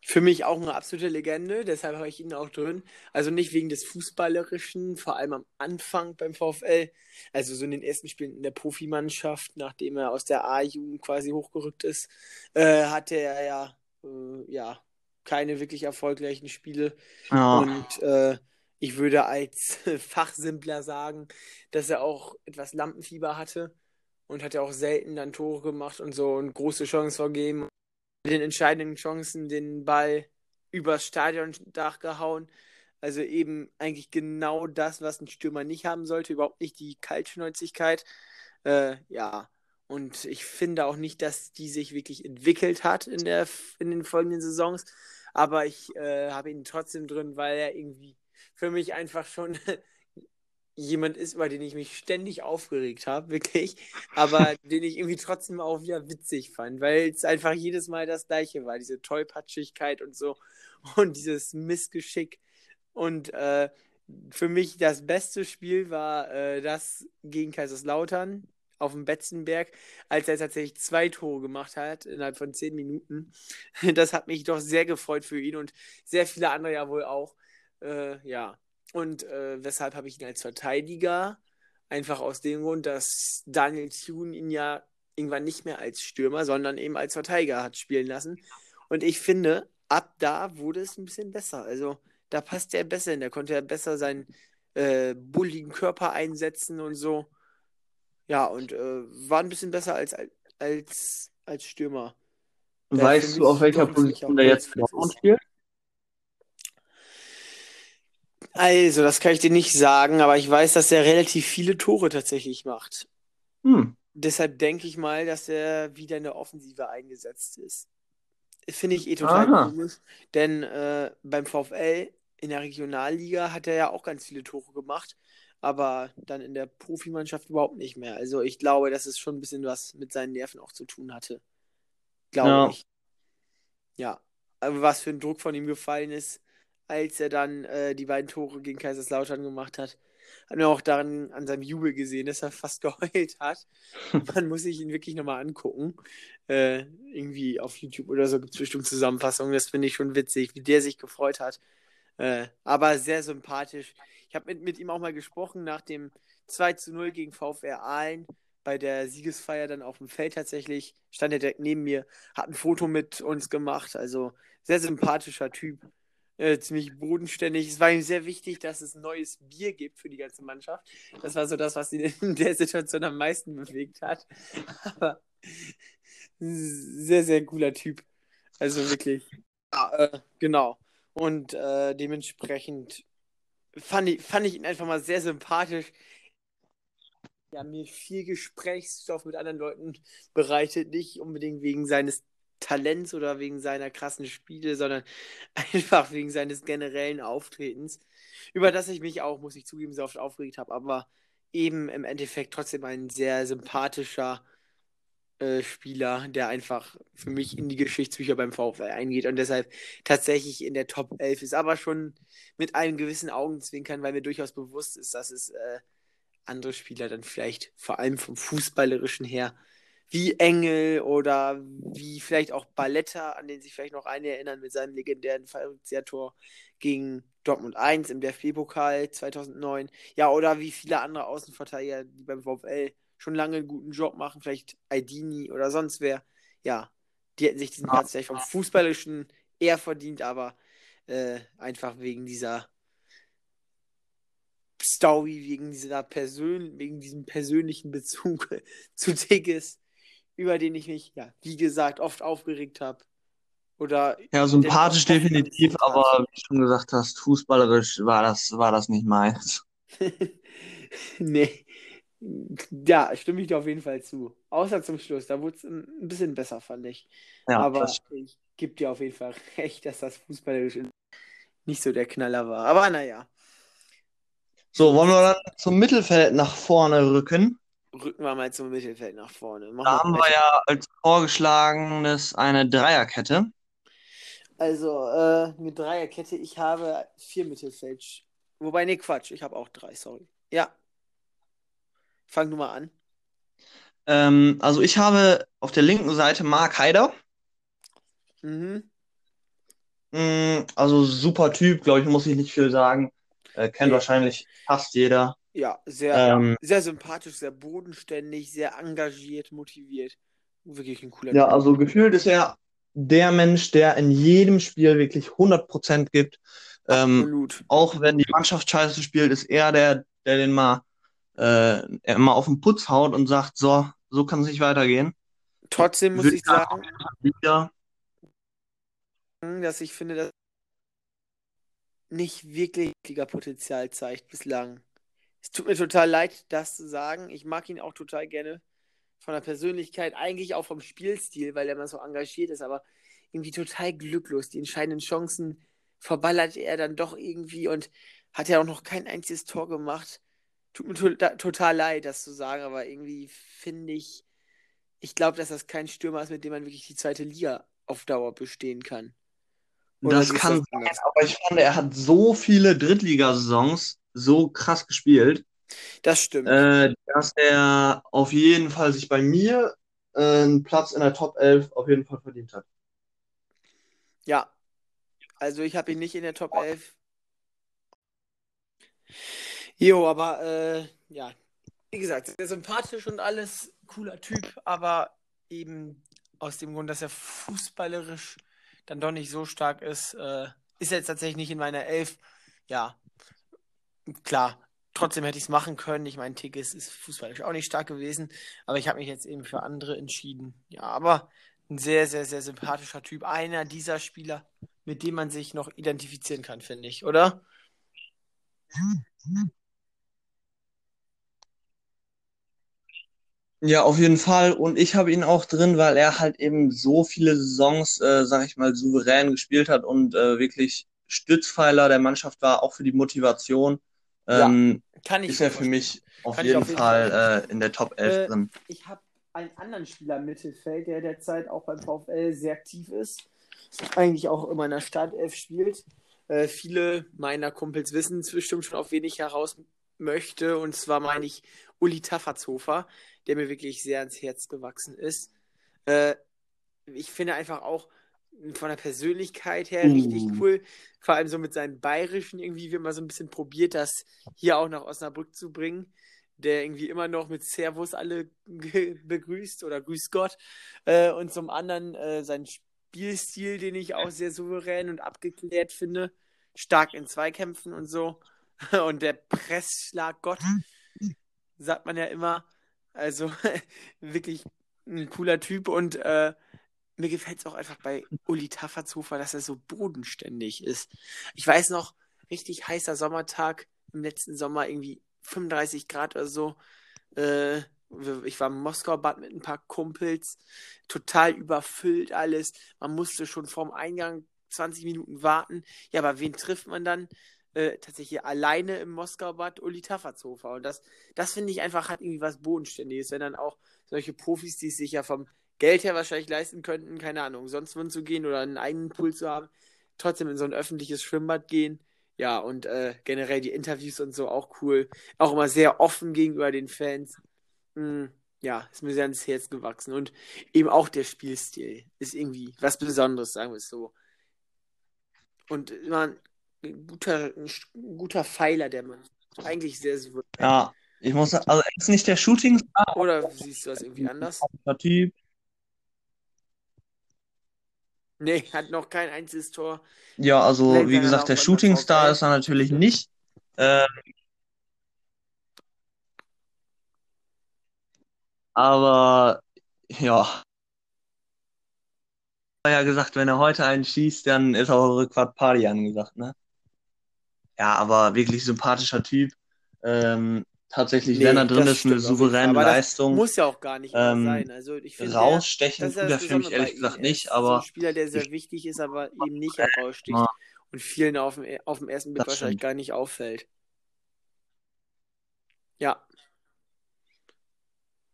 Für mich auch eine absolute Legende, deshalb habe ich ihn auch drin. Also nicht wegen des Fußballerischen, vor allem am Anfang beim VfL. Also so in den ersten Spielen in der Profimannschaft, nachdem er aus der A-Jugend quasi hochgerückt ist, äh, hatte er ja, äh, ja keine wirklich erfolgreichen Spiele. Ja, Und äh, ich würde als [laughs] Fachsimpler sagen, dass er auch etwas Lampenfieber hatte und hat ja auch selten dann Tore gemacht und so und große Chancen vergeben. Mit den entscheidenden Chancen den Ball übers Stadiondach gehauen. Also eben eigentlich genau das, was ein Stürmer nicht haben sollte, überhaupt nicht die Kaltschnäuzigkeit. Äh, ja, und ich finde auch nicht, dass die sich wirklich entwickelt hat in der, in den folgenden Saisons. Aber ich äh, habe ihn trotzdem drin, weil er irgendwie für mich einfach schon [laughs] jemand ist, über den ich mich ständig aufgeregt habe, [laughs] wirklich. Aber den ich irgendwie trotzdem auch wieder witzig fand, weil es einfach jedes Mal das Gleiche war. Diese Tollpatschigkeit und so und dieses Missgeschick. Und äh, für mich das beste Spiel war äh, das gegen Kaiserslautern auf dem Betzenberg, als er tatsächlich zwei Tore gemacht hat innerhalb von zehn Minuten. [laughs] Das hat mich doch sehr gefreut für ihn und sehr viele andere ja wohl auch. Äh, ja. Und äh, weshalb habe ich ihn als Verteidiger? Einfach aus dem Grund, dass Daniel Thune ihn ja irgendwann nicht mehr als Stürmer, sondern eben als Verteidiger hat spielen lassen. Und ich finde, ab da wurde es ein bisschen besser. Also da passt er besser hin. Da konnte er besser seinen äh, bulligen Körper einsetzen und so. Ja, und äh, war ein bisschen besser als, als, als Stürmer. Weißt du, auf welcher Position der jetzt Dortmund spielt? Also, das kann ich dir nicht sagen, aber ich weiß, dass er relativ viele Tore tatsächlich macht. Hm, deshalb denke ich mal, dass er wieder in der Offensive eingesetzt ist. Finde ich eh total Aha. komisch, denn äh, beim VfL in der Regionalliga hat er ja auch ganz viele Tore gemacht, aber dann in der Profimannschaft überhaupt nicht mehr. Also ich glaube, dass es schon ein bisschen was mit seinen Nerven auch zu tun hatte. Glaube Ja. ich. Ja, aber was für ein Druck von ihm gefallen ist, als er dann äh, die beiden Tore gegen Kaiserslautern gemacht hat. Hat man auch daran an seinem Jubel gesehen, dass er fast [laughs] geheult hat. [laughs] Man muss sich ihn wirklich nochmal angucken. Äh, irgendwie auf YouTube oder so gibt es bestimmt Zusammenfassungen. Das finde ich schon witzig, wie der sich gefreut hat. Äh, aber sehr sympathisch. Ich habe mit, mit ihm auch mal gesprochen nach dem 2 zu 0 gegen VfR Aalen. Bei der Siegesfeier dann auf dem Feld tatsächlich. Stand er direkt neben mir, hat ein Foto mit uns gemacht. Also sehr sympathischer Typ. Äh, ziemlich bodenständig. Es war ihm sehr wichtig, dass es neues Bier gibt für die ganze Mannschaft. Das war so das, was ihn in der Situation am meisten bewegt hat. Aber sehr, sehr cooler Typ. Also wirklich. Ja, äh, genau. Und äh, dementsprechend fand ich, fand ich ihn einfach mal sehr sympathisch. Ja, mir viel Gesprächsstoff mit anderen Leuten bereitet, nicht unbedingt wegen seines Talents oder wegen seiner krassen Spiele, sondern [laughs] einfach wegen seines generellen Auftretens, über das ich mich auch, muss ich zugeben, sehr oft aufgeregt habe, aber eben im Endeffekt trotzdem ein sehr sympathischer äh, Spieler, der einfach für mich in die Geschichtsbücher beim VfL eingeht und deshalb tatsächlich in der Top 11 ist, aber schon mit einem gewissen Augenzwinkern, weil mir durchaus bewusst ist, dass es äh, andere Spieler dann vielleicht vor allem vom Fußballerischen her wie Engel oder wie vielleicht auch Balletta, an den sich vielleicht noch einige erinnern mit seinem legendären Fallrückzieher-Tor gegen Dortmund 1 im DFB-Pokal 2009. Ja, oder wie viele andere Außenverteidiger, die beim VfL schon lange einen guten Job machen, vielleicht Aidini oder sonst wer. Ja, die hätten sich diesen Platz vielleicht vom Fußballerischen eher verdient, aber äh, einfach wegen dieser Story, wegen dieser Persön wegen diesem persönlichen Bezug [laughs] zu Tigges, über den ich mich, ja, wie gesagt, oft aufgeregt habe. Oder Ja, sympathisch definitiv, aber wie du schon gesagt hast, fußballerisch war das, war das nicht meins. [laughs] nee. Ja, stimme ich dir auf jeden Fall zu. Außer zum Schluss, da wurde es ein bisschen besser, fand ich. Ja, aber ich gebe dir auf jeden Fall [laughs] recht, dass das fußballerisch nicht so der Knaller war. Aber naja, so, wollen wir dann zum Mittelfeld nach vorne rücken? Rücken wir mal zum Mittelfeld nach vorne. Machen Da haben wir ja als vorgeschlagenes eine Dreierkette. Also, äh, eine Dreierkette. Ich habe vier Mittelfeld. Wobei, nee, Quatsch. Ich habe auch drei, sorry. Ja. Fang du mal an. Ähm, also ich habe auf der linken Seite Mark Haider. Mhm. Mm, Also super Typ, glaube ich, muss ich nicht viel sagen. Äh, kennt Nee. wahrscheinlich fast jeder. Ja, sehr, Ähm, sehr sympathisch, sehr bodenständig, sehr engagiert, motiviert. Wirklich ein cooler ja, Typ. also gefühlt ist er der Mensch, der in jedem Spiel wirklich 100% gibt. Ähm, Absolut. auch wenn die Mannschaft scheiße spielt, ist er der, der den mal, äh, mal auf den Putz haut und sagt, so, so kann es nicht weitergehen. Trotzdem muss ich sagen, sagen, Wieder. dass ich finde, dass nicht wirklich Potenzial zeigt bislang. Es tut mir total leid, das zu sagen. Ich mag ihn auch total gerne von der Persönlichkeit, eigentlich auch vom Spielstil, weil er immer so engagiert ist, aber irgendwie total glücklos. Die entscheidenden Chancen verballert er dann doch irgendwie und hat ja auch noch kein einziges Tor gemacht. Tut mir to total leid, das zu sagen, aber irgendwie finde ich, ich glaube, dass das kein Stürmer ist, mit dem man wirklich die zweite Liga auf Dauer bestehen kann. Oder Das kann das sein, aber ich fand, er hat so viele Drittligasaisons so krass gespielt, Das stimmt. äh, dass er auf jeden Fall sich bei mir äh, einen Platz in der Top 11 auf jeden Fall verdient hat. Ja, also ich habe ihn nicht in der Top 11. Jo, aber äh, ja, wie gesagt, sehr sympathisch und alles, cooler Typ, aber eben aus dem Grund, dass er fußballerisch dann doch nicht so stark ist, äh, ist er jetzt tatsächlich nicht in meiner Elf. Ja, klar, trotzdem hätte ich es machen können. Ich meine, Tigges ist fußballerisch auch nicht stark gewesen, aber ich habe mich jetzt eben für andere entschieden. Ja, aber ein sehr, sehr, sehr sympathischer Typ. Einer dieser Spieler, mit dem man sich noch identifizieren kann, finde ich, oder? Ja, auf jeden Fall. Und ich habe ihn auch drin, weil er halt eben so viele Saisons, äh, sag ich mal, souverän gespielt hat und äh, wirklich Stützpfeiler der Mannschaft war, auch für die Motivation. Ja, Ähm, kann ich ist er für mich auf jeden auf jeden Fall Fall äh, in der Top 11 Äh, drin. ich habe einen anderen Spieler im Mittelfeld, der derzeit auch beim VfL sehr aktiv ist. Eigentlich auch immer in der Startelf spielt. Äh, viele meiner Kumpels wissen bestimmt schon, auf wen ich heraus möchte. Und zwar meine ich Uli Taffertshofer, der mir wirklich sehr ans Herz gewachsen ist. Äh, ich finde einfach auch von der Persönlichkeit her richtig Uh. cool. Vor allem so mit seinen Bayerischen irgendwie, wie man so ein bisschen probiert, das hier auch nach Osnabrück zu bringen. Der irgendwie immer noch mit Servus alle [laughs] begrüßt oder Grüß Gott. Äh, und zum anderen äh, sein Spielstil, den ich auch sehr souverän und abgeklärt finde. Stark in Zweikämpfen und so. [laughs] Und der Pressschlag-Gott, sagt man ja immer. Also [laughs] wirklich ein cooler Typ und äh, mir gefällt es auch einfach bei Uli Taffertshofer, dass er so bodenständig ist. Ich weiß noch, richtig heißer Sommertag im letzten Sommer, irgendwie 35 Grad oder so. Äh, ich war im Moskau-Bad mit ein paar Kumpels, total überfüllt alles. Man musste schon vorm Eingang 20 Minuten warten. Ja, aber wen trifft man dann? Äh, tatsächlich alleine im Moskau-Bad Uli Taffertshofer. Und das, das finde ich einfach, hat irgendwie was Bodenständiges, wenn dann auch solche Profis, die sich ja vom Geld her wahrscheinlich leisten könnten, keine Ahnung, sonst wohin zu gehen oder einen eigenen Pool zu haben, trotzdem in so ein öffentliches Schwimmbad gehen. Ja, und äh, generell die Interviews und so auch cool. Auch immer sehr offen gegenüber den Fans. Hm, ja, ist mir sehr ans Herz gewachsen. Und eben auch der Spielstil ist irgendwie was Besonderes, sagen wir es so. Und immer ein guter, ein guter Pfeiler, der man eigentlich sehr souverän. Ja, ich muss also er ist nicht der Shootingstar, Oder siehst du das irgendwie anders? der Typ. Nee, hat noch kein einziges Tor. Ja, also Vielleicht wie gesagt, der Shootingstar VfL. ist er natürlich nicht. Ähm, aber ja, ja gesagt, wenn er heute einen schießt, dann ist auch Rückfahrt Party angesagt, ne? Ja, aber wirklich sympathischer Typ. Ähm, tatsächlich, wenn Nee, er drin ist, eine souveräne Aber Leistung. muss ja auch gar nicht Ähm, sein. Also ich finde, rausstechen tut er für mich ehrlich gesagt nicht, so ein aber Spieler, der sehr ich, wichtig ist, aber eben nicht heraussticht ja, und vielen auf dem, auf dem ersten Blick wahrscheinlich stimmt. gar nicht auffällt. Ja,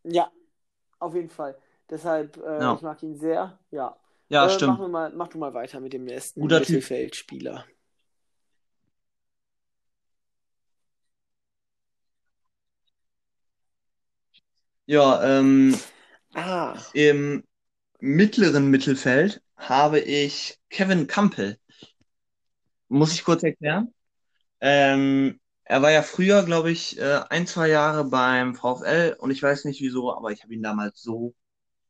ja, auf jeden Fall. Deshalb, äh, Ja, ich mag ihn sehr. Ja. ja, Äh, mach, stimmt. wir mal, mach du mal weiter mit dem nächsten Guter Typ. Ja, ähm, Ah, im mittleren Mittelfeld habe ich Kevin Campbell. Muss ich kurz erklären? Ähm, er war ja früher, glaube ich, äh, ein, zwei Jahre beim VfL und ich weiß nicht wieso, aber ich habe ihn damals so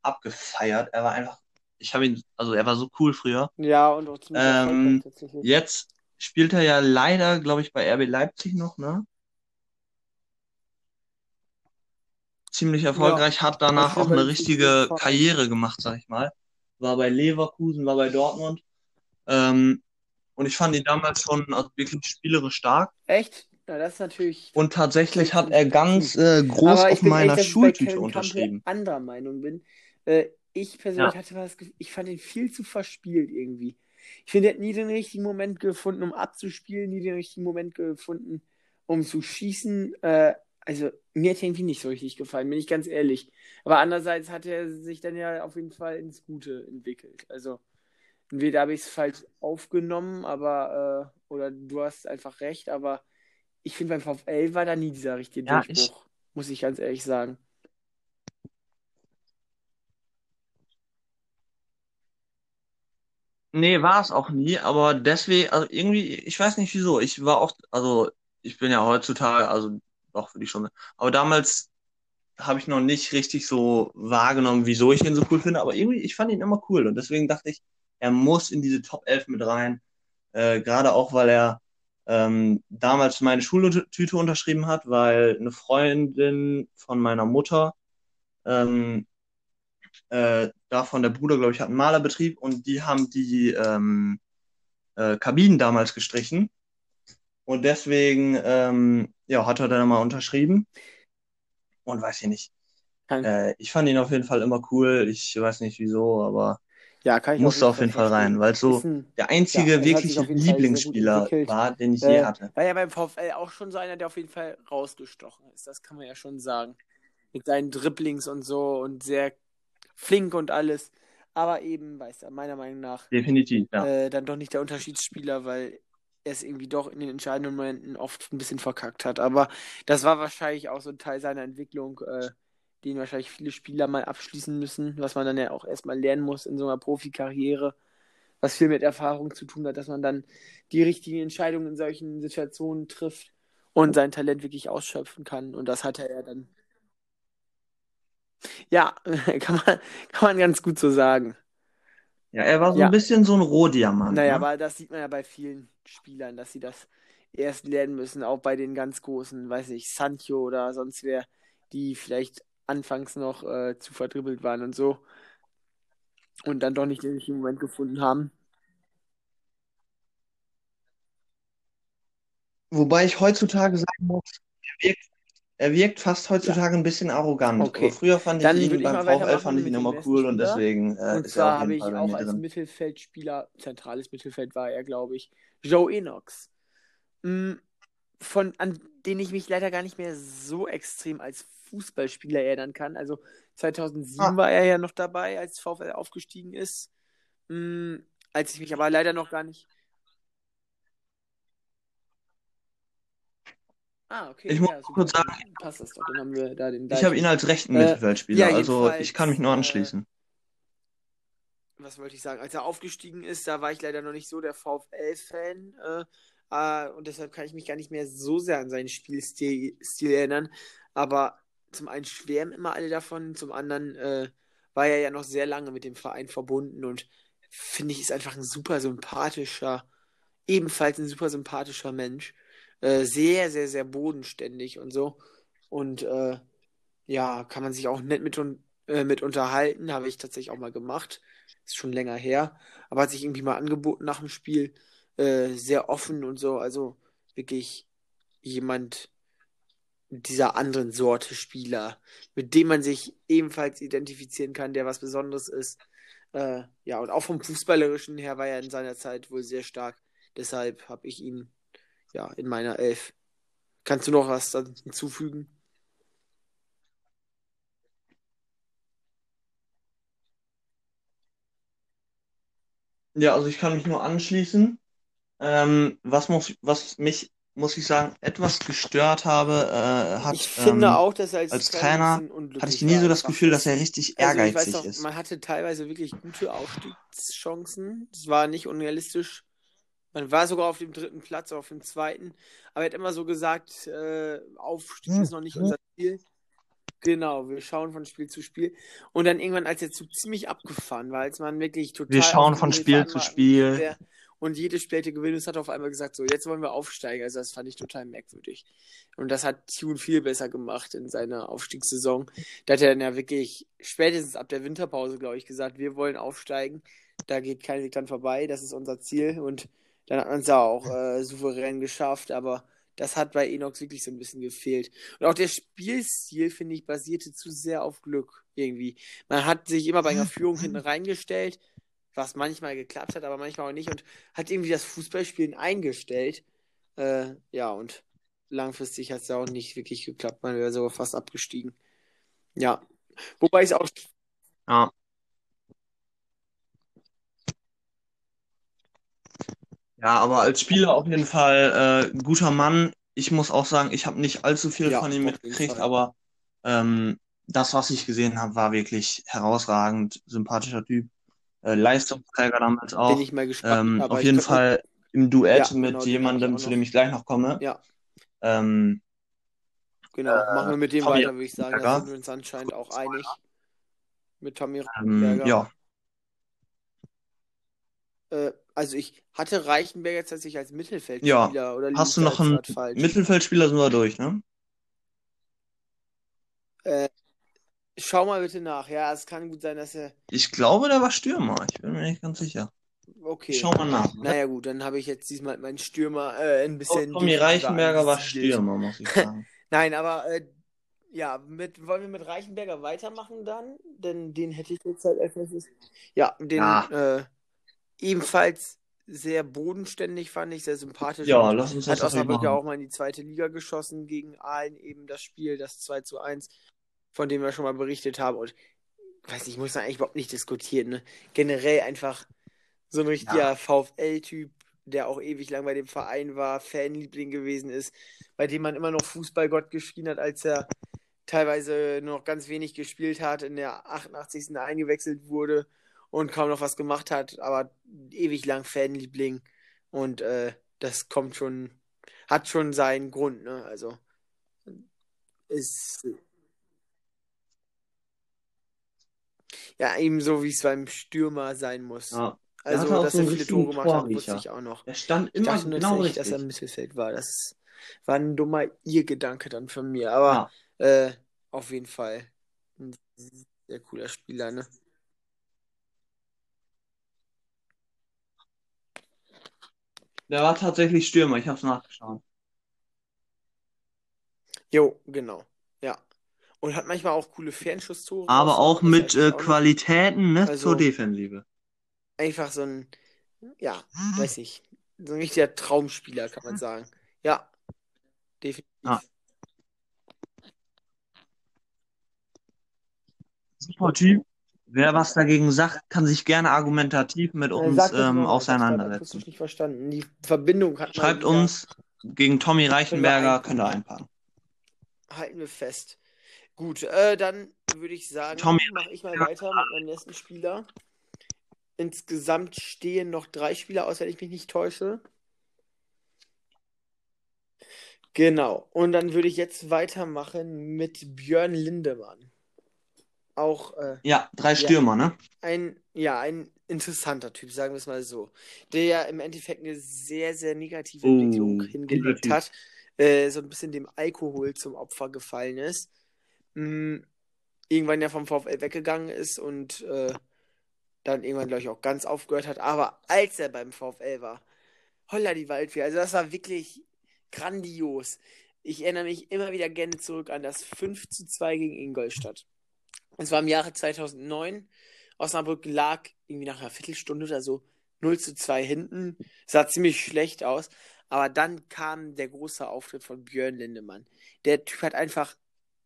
abgefeiert. Er war einfach, ich habe ihn, also er war so cool früher. ja, und auch ziemlich Ähm, jetzt spielt er ja leider, glaube ich, bei RB Leipzig noch, ne? Ziemlich Ja, erfolgreich, hat er danach auch eine richtige. Karriere gemacht, sag ich mal. War bei Leverkusen, war bei Dortmund. Ähm, und ich fand ihn damals schon also wirklich spielerisch stark. Echt? Ja, das ist natürlich Und tatsächlich hat er ganz äh, groß Aber auf ich meiner ich Schultüte unterschrieben. anderer Meinung bin. Äh, ich persönlich Ja. hatte das Gefühl, ich fand ihn viel zu verspielt irgendwie. Ich finde, er hat nie den richtigen Moment gefunden, um abzuspielen, nie den richtigen Moment gefunden, um zu schießen. Äh, also, mir hat er irgendwie nicht so richtig gefallen, bin ich ganz ehrlich. Aber andererseits hat er sich dann ja auf jeden Fall ins Gute entwickelt. Also, entweder habe ich es falsch aufgenommen, aber, äh, oder du hast einfach recht, aber ich finde, beim VfL war da nie dieser richtige Ja, ich, Durchbruch, muss ich ganz ehrlich sagen. nee, war es auch nie, aber deswegen, also irgendwie, ich weiß nicht wieso. Ich war auch, also ich bin ja heutzutage, also doch würde ich schon, aber damals habe ich noch nicht richtig so wahrgenommen, wieso ich ihn so cool finde, aber irgendwie, ich fand ihn immer cool. Und deswegen dachte ich, er muss in diese Top 11 mit rein, äh, gerade auch, weil er ähm, damals meine Schultüte unterschrieben hat, weil eine Freundin von meiner Mutter, ähm, äh, davon der Bruder, glaube ich, hat einen Malerbetrieb und die haben die ähm, äh, Kabinen damals gestrichen und deswegen, ähm, ja, hat er dann mal unterschrieben und weiß ich nicht. Äh, ich fand ihn auf jeden Fall immer cool. Ich weiß nicht wieso, aber ja, auf musste jeden auf Fall jeden Fall rein, weil so ein, der ja, einzige sich wirkliche Lieblingsspieler war, den ich je Äh, hatte. war ja beim VfL auch schon so einer, der auf jeden Fall rausgestochen ist. Das kann man ja schon sagen. Mit seinen Dribblings und so und sehr flink und alles. Aber eben, weiß er, meiner Meinung nach, Definitiv, ja. äh, dann doch nicht der Unterschiedsspieler, weil es irgendwie doch in den entscheidenden Momenten oft ein bisschen verkackt hat. Aber das war wahrscheinlich auch so ein Teil seiner Entwicklung, äh, den wahrscheinlich viele Spieler mal abschließen müssen, was man dann ja auch erstmal lernen muss in so einer Profikarriere, was viel mit Erfahrung zu tun hat, dass man dann die richtigen Entscheidungen in solchen Situationen trifft und sein Talent wirklich ausschöpfen kann. Und das hat er ja dann. Ja, [laughs] kann man, kann man ganz gut so sagen. Ja, er war so Ja. ein bisschen so ein Rohdiamant, Naja, ne? aber das sieht man ja bei vielen Spielern, dass sie das erst lernen müssen, auch bei den ganz großen, weiß ich, Sancho oder sonst wer, die vielleicht anfangs noch äh, zu verdribbelt waren und so und dann doch nicht den richtigen Moment gefunden haben. Wobei ich heutzutage sagen muss, er wirkt, er wirkt fast heutzutage ein bisschen arrogant. Okay. Aber früher fand ich Dann ihn beim VfL fand ich ihn immer cool und deswegen äh, Und ist er habe ich auch als drin. Mittelfeldspieler, zentrales Mittelfeld war er, glaube ich, Joe Enox. Mm, Von, an den ich mich leider gar nicht mehr so extrem als Fußballspieler erinnern kann. Also 2007 Ah. war er ja noch dabei, als VfL aufgestiegen ist. Mm, Als ich mich aber leider noch gar nicht. Ah, okay. Ich muss ja, kurz sagen, passt das doch. Dann haben wir da den ich habe ihn als rechten Äh, Mittelfeldspieler, ja, also ich kann mich nur äh, anschließen. was wollte ich sagen? Als er aufgestiegen ist, da war ich leider noch nicht so der VfL-Fan. Äh, äh, und deshalb kann ich mich gar nicht mehr so sehr an seinen Spielstil Stil erinnern. Aber zum einen schwärmen immer alle davon, zum anderen äh, war er ja noch sehr lange mit dem Verein verbunden und finde ich, ist einfach ein super sympathischer, ebenfalls ein super sympathischer Mensch. Äh, sehr, sehr, sehr bodenständig und so. Und äh, ja, kann man sich auch nett mit, äh, mit unterhalten. Habe ich tatsächlich auch mal gemacht. Ist schon länger her. Aber hat sich irgendwie mal angeboten nach dem Spiel. Äh, sehr offen und so. Also wirklich jemand dieser anderen Sorte Spieler, mit dem man sich ebenfalls identifizieren kann, der was Besonderes ist. Äh, ja, und auch vom Fußballerischen her war er in seiner Zeit wohl sehr stark. Deshalb habe ich ihn ja in meiner Elf. Kannst du noch was hinzufügen? Ja, also ich kann mich nur anschließen. Ähm, was muss, was mich, muss ich sagen, etwas gestört habe, äh, hat Ich finde ähm, auch, dass er als, als unglücklich hatte ich nie so das. Gefühl, dass Das- er richtig Also ich weiß ehrgeizig noch, ist. man hatte teilweise wirklich gute Aufstiegschancen. Es war nicht unrealistisch. Man war sogar auf dem dritten Platz, auf dem zweiten. Aber er hat immer so gesagt, äh, Aufstieg ist noch nicht unser Ziel. Genau, wir schauen von Spiel zu Spiel. Und dann irgendwann, als der Zug ziemlich abgefahren war, als man wirklich total Wir schauen von Spiel zu Spiel. der- Und hätte gewinnen, es hat auf einmal gesagt, so, jetzt wollen wir aufsteigen. Also das fand ich total merkwürdig. Und das hat Tune viel besser gemacht in seiner Aufstiegssaison. Da hat er dann ja wirklich spätestens ab der Winterpause, glaube ich, gesagt, wir wollen aufsteigen. Da geht kein Weg dran vorbei, das ist unser Ziel. Und dann hat man es auch äh, souverän geschafft, aber das hat bei Enox wirklich so ein bisschen gefehlt. Und auch der Spielstil, finde ich, basierte zu sehr auf Glück irgendwie. Man hat sich immer bei einer Führung hinten reingestellt, was manchmal geklappt hat, aber manchmal auch nicht und hat irgendwie das Fußballspielen eingestellt. Äh, ja, und langfristig hat es ja auch nicht wirklich geklappt. Man wäre sogar fast abgestiegen. Ja. Wobei es auch Ja. Ja, aber als Spieler auf jeden Fall äh, guter Mann. Ich muss auch sagen, ich habe nicht allzu viel Ja, von ihm mitgekriegt, aber ähm, das, was ich gesehen habe, war wirklich herausragend. Sympathischer Typ. Äh, Leistungsträger damals bin auch. ich mal gespannt. Ähm, aber auf jeden Fall im Duett Ja, mit genau, jemandem, zu dem ich gleich noch komme. Ja, Ähm, genau. Machen wir mit dem Tommy weiter, würde ich sagen. Da sind wir uns anscheinend auch einig. Mit Tommy ähm, ja, Äh, also ich hatte Reichenberger tatsächlich als Mittelfeldspieler oder hast du noch einen? Mittelfeldspieler, sind wir durch, ne? Äh, schau mal bitte nach. Ja, es kann gut sein, dass er. Ich glaube, der war Stürmer. Ich bin mir nicht ganz sicher. Okay. Ich schau mal nach. ne? Naja, gut, dann habe ich jetzt diesmal meinen Stürmer äh, ein Oh, bisschen. Tommy defensiver Reichenberger war. Stürmer, muss ich sagen. [laughs] Nein, aber äh, ja, mit, wollen wir mit Reichenberger weitermachen dann? Denn den hätte ich jetzt halt als nächstes. Ja, den Ja. Äh, ebenfalls sehr bodenständig fand ich, sehr sympathisch. Ja, lass uns das hat Osnabrück ja auch mal in die zweite Liga geschossen gegen Aalen, eben das Spiel, das 2 zu 1, von dem wir schon mal berichtet haben. Und weiß nicht, ich muss da eigentlich überhaupt nicht diskutieren. Ne? Generell einfach so ein richtiger Ja. VfL-Typ, der auch ewig lang bei dem Verein war, Fanliebling gewesen ist, bei dem man immer noch Fußballgott geschrien hat, als er teilweise nur noch ganz wenig gespielt hat, in der 88. eingewechselt wurde und kaum noch was gemacht hat, aber ewig lang Fanliebling. Und äh, das kommt schon, hat schon seinen Grund, ne? Also ist ja ebenso, wie es beim Stürmer sein muss. Ja. Also, auch dass so er viele Tore gemacht hat, wusste ich auch noch. Er stand Ich immer dachte nur genau tatsächlich, dass er im richtig. Mittelfeld war. Das war ein dummer Irrgedanke dann von mir. Aber Ja. äh, auf jeden Fall ein sehr cooler Spieler, ne? Der war tatsächlich Stürmer, ich hab's nachgeschaut. Jo, genau. Ja. Und hat manchmal auch coole Fernschusstore Aber auch mit äh, auch. Qualitäten, ne, zur Also Defensive. einfach so ein, ja, weiß ich, so ein richtiger Traumspieler, kann man sagen. Ja, definitiv. Ja. Super Typ. Wer was dagegen sagt, kann sich gerne argumentativ mit Äh, uns ähm, ich gerade auseinandersetzen. akustisch nicht verstanden. Die Verbindung hat mal Schreibt uns gegen Tommy Reichenberger, könnt ihr einpacken. Halten wir fest. Gut, äh, dann würde ich sagen, Tommy mache ich mal weiter mit meinem nächsten Spieler. Insgesamt stehen noch drei Spieler aus, wenn ich mich nicht täusche. Genau. Und dann würde ich jetzt weitermachen mit Björn Lindemann. Auch äh, Ja, drei ja, Stürmer, ne? ein, ja, ein interessanter Typ, sagen wir es mal so. Der ja im Endeffekt eine sehr, sehr negative Entwicklung Oh, guter hingelegt hat. Äh, so ein bisschen dem Alkohol zum Opfer gefallen ist. Mm, irgendwann ja vom VfL weggegangen ist und äh, dann irgendwann, glaube ich, auch ganz aufgehört hat. Aber als er beim VfL war, holla die Waldfee, also das war wirklich grandios. Ich erinnere mich immer wieder gerne zurück an das 5 zu 2 gegen Ingolstadt. Es war im Jahre 2009. Osnabrück lag irgendwie nach einer Viertelstunde oder so 0 zu 2 hinten. Sah ziemlich schlecht aus. Aber dann kam der große Auftritt von Björn Lindemann. Der Typ hat einfach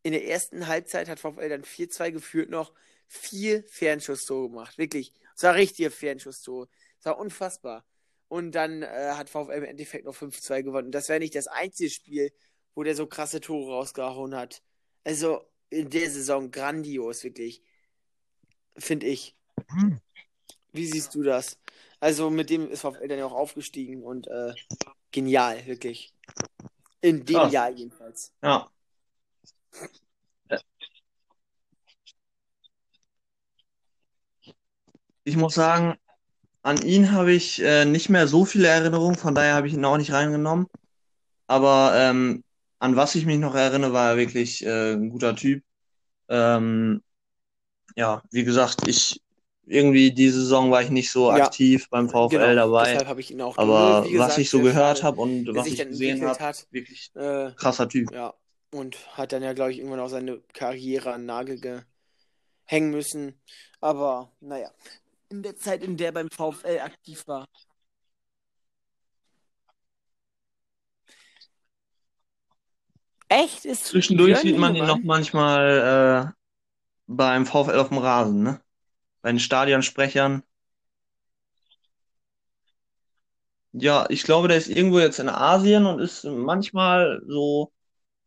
in der ersten Halbzeit hat VfL dann 4-2 geführt noch. Vier Fernschusstore gemacht. Wirklich. Es war richtige Fernschusstore. Es war unfassbar. Und dann äh, hat VfL im Endeffekt noch 5-2 gewonnen. Und das wäre nicht das einzige Spiel, wo der so krasse Tore rausgehauen hat. Also in der Saison grandios, wirklich. Finde ich. Wie siehst du das? Also mit dem ist VfL dann ja auch aufgestiegen und äh, genial, wirklich. In dem Krass. Jahr jedenfalls. Ja. Ich muss sagen, an ihn habe ich äh, nicht mehr so viele Erinnerungen, von daher habe ich ihn auch nicht reingenommen. Aber ähm, an was ich mich noch erinnere, war er wirklich äh, ein guter Typ. Ähm, ja, wie gesagt, ich irgendwie diese Saison war ich nicht so Ja, aktiv beim VfL genau. dabei, Deshalb habe ich ihn auch aber. Wie was gesagt, ich so gehört habe und was sich ich dann gesehen habe, hat. wirklich Äh, krasser Typ. ja, und hat dann ja, glaube ich, irgendwann auch seine Karriere an Nagel gehängen müssen. Aber naja, in der Zeit, in der er beim VfL aktiv war. Echt? Ist Zwischendurch sieht man ihn noch manchmal äh, beim VfL auf dem Rasen, ne? Bei den Stadionsprechern. Ja, ich glaube, der ist irgendwo jetzt in Asien und ist manchmal so,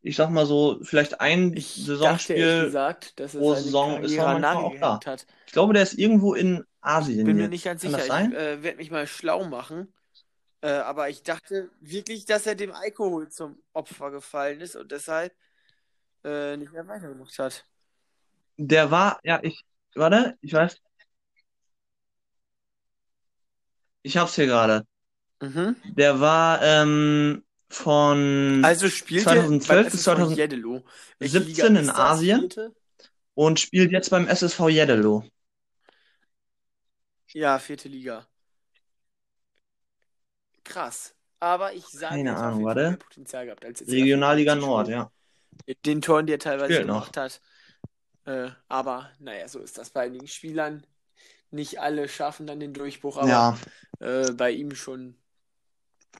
ich sag mal so, vielleicht ein Ich dachte Saisonspiel gesagt, dass pro Saison ist er manchmal auch da. hat. Ich glaube, der ist irgendwo in Asien Bin mir nicht ganz Kann das sicher. Ich sein? äh, werde mich mal schlau machen. Äh, aber ich dachte wirklich, dass er dem Alkohol zum Opfer gefallen ist und deshalb äh, nicht mehr weitergemacht hat. Der war, ja, ich, warte, ich weiß, ich hab's hier gerade. Mhm. Der war ähm, von Also spielt er beim 2012 bis SSV Jeddelo. Welche Liga 2017 ist in? Asien und spielt jetzt beim SSV Jeddelo. Ja, vierte Liga. Krass. Aber ich sage, Keine auf Ahnung, mehr warte. Potenzial gehabt als jetzt Regionalliga 95 Nord, ja. mit den Toren, die er teilweise Spielt noch. gemacht hat. Äh, aber naja, so ist das bei einigen Spielern. Nicht alle schaffen dann den Durchbruch, aber Ja, äh, bei ihm schon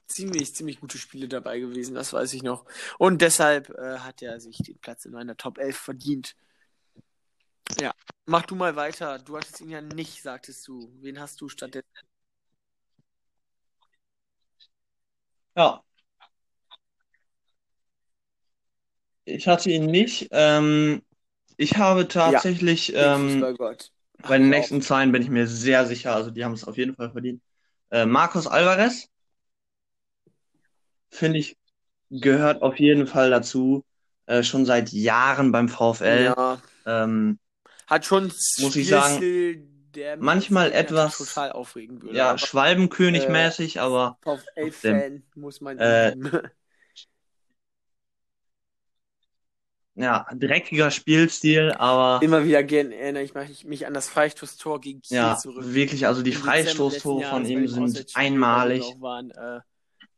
ziemlich, ziemlich gute Spiele dabei gewesen, das weiß ich noch. Und deshalb äh, hat er sich den Platz in meiner Top 11 verdient. Ja, mach du mal weiter. Du hattest ihn ja nicht, sagtest du. Wen hast du stattdessen? Ja. Ich hatte ihn nicht. Ähm, ich habe Ja, tatsächlich den ähm, bei Habe den ich auch. nächsten Zahlen bin ich mir sehr sicher. Also die haben es auf jeden Fall verdient. Äh, Marcos Alvarez, finde ich, gehört auf jeden Fall dazu. Äh, schon seit Jahren beim VfL. Ja, Ähm, hat schon einen muss ich sagen, Spielstil, der manchmal etwas, total aufregen würde. ja, Aber äh, Schwalbenkönig-mäßig, aber trotzdem. VfL-Fan muss man Äh, [laughs] ja, dreckiger Spielstil, aber Immer wieder gern erinnere ich mich, mich an das Freistoßtor gegen Kiel ja, zurück. wirklich, also die Freistoßtore von ihm sind einmalig waren. Äh,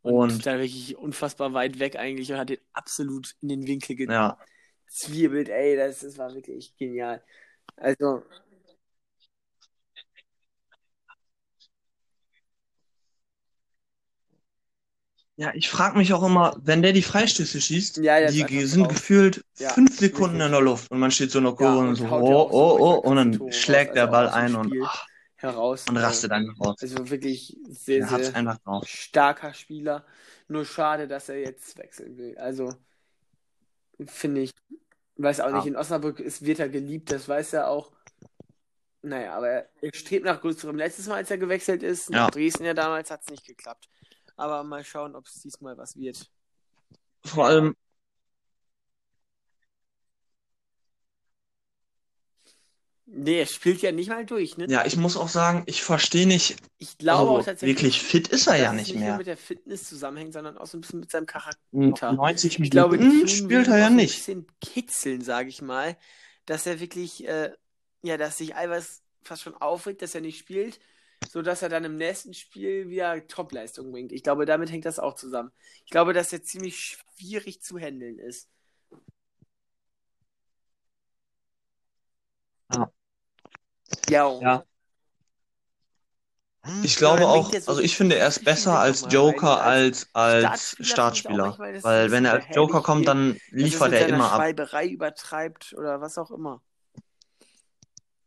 und und da wirklich unfassbar weit weg eigentlich und hat den absolut in den Winkel ja, gezwirbelt. Ey, das, das war wirklich genial. Also, ja, ich frage mich auch immer, wenn der die Freistöße schießt, ja, ist die sind drauf. gefühlt Ja, fünf Sekunden in der Luft und man steht so in der Ja, Kurve und und so, ja oh, oh, oh, und dann raus, schlägt der also Ball ein und ach, heraus. Äh, rastet einfach aus. also wirklich sehr, sehr starker Spieler. Nur schade, dass er jetzt wechseln will. Also, finde ich, weiß auch nicht, Ja, in Osnabrück ist, wird er geliebt, das weiß er auch. Naja, aber er er strebt nach größerem. Letztes Mal, als er gewechselt ist, nach ja, Dresden ja damals, hat es nicht geklappt. Aber mal schauen, ob es diesmal was wird. vor allem, Nee, er spielt ja nicht mal durch, ne? ja, ich muss auch sagen, ich verstehe nicht, Ich glaube auch also tatsächlich, wirklich fit ist er ja nicht nicht nur mehr. mit der Fitness zusammenhängt, sondern auch so ein bisschen mit seinem Charakter. 90 Ich glaube, Minuten will spielt er auch ja so ein nicht. bisschen kitzeln, sage ich mal, dass er wirklich, äh, ja, dass sich Albers fast schon aufregt, dass er nicht spielt, sodass er dann im nächsten Spiel wieder Topleistung bringt. Ich glaube, damit hängt das auch zusammen. Ich glaube, dass er ziemlich schwierig zu handeln ist. Ja. Ja, Ja. Ich glaube auch, so also ich finde, er ist besser als Joker als als, Startspieler Weil wenn er als Joker kommt, dann liefert er immer ab. Schweiberei übertreibt oder was auch immer.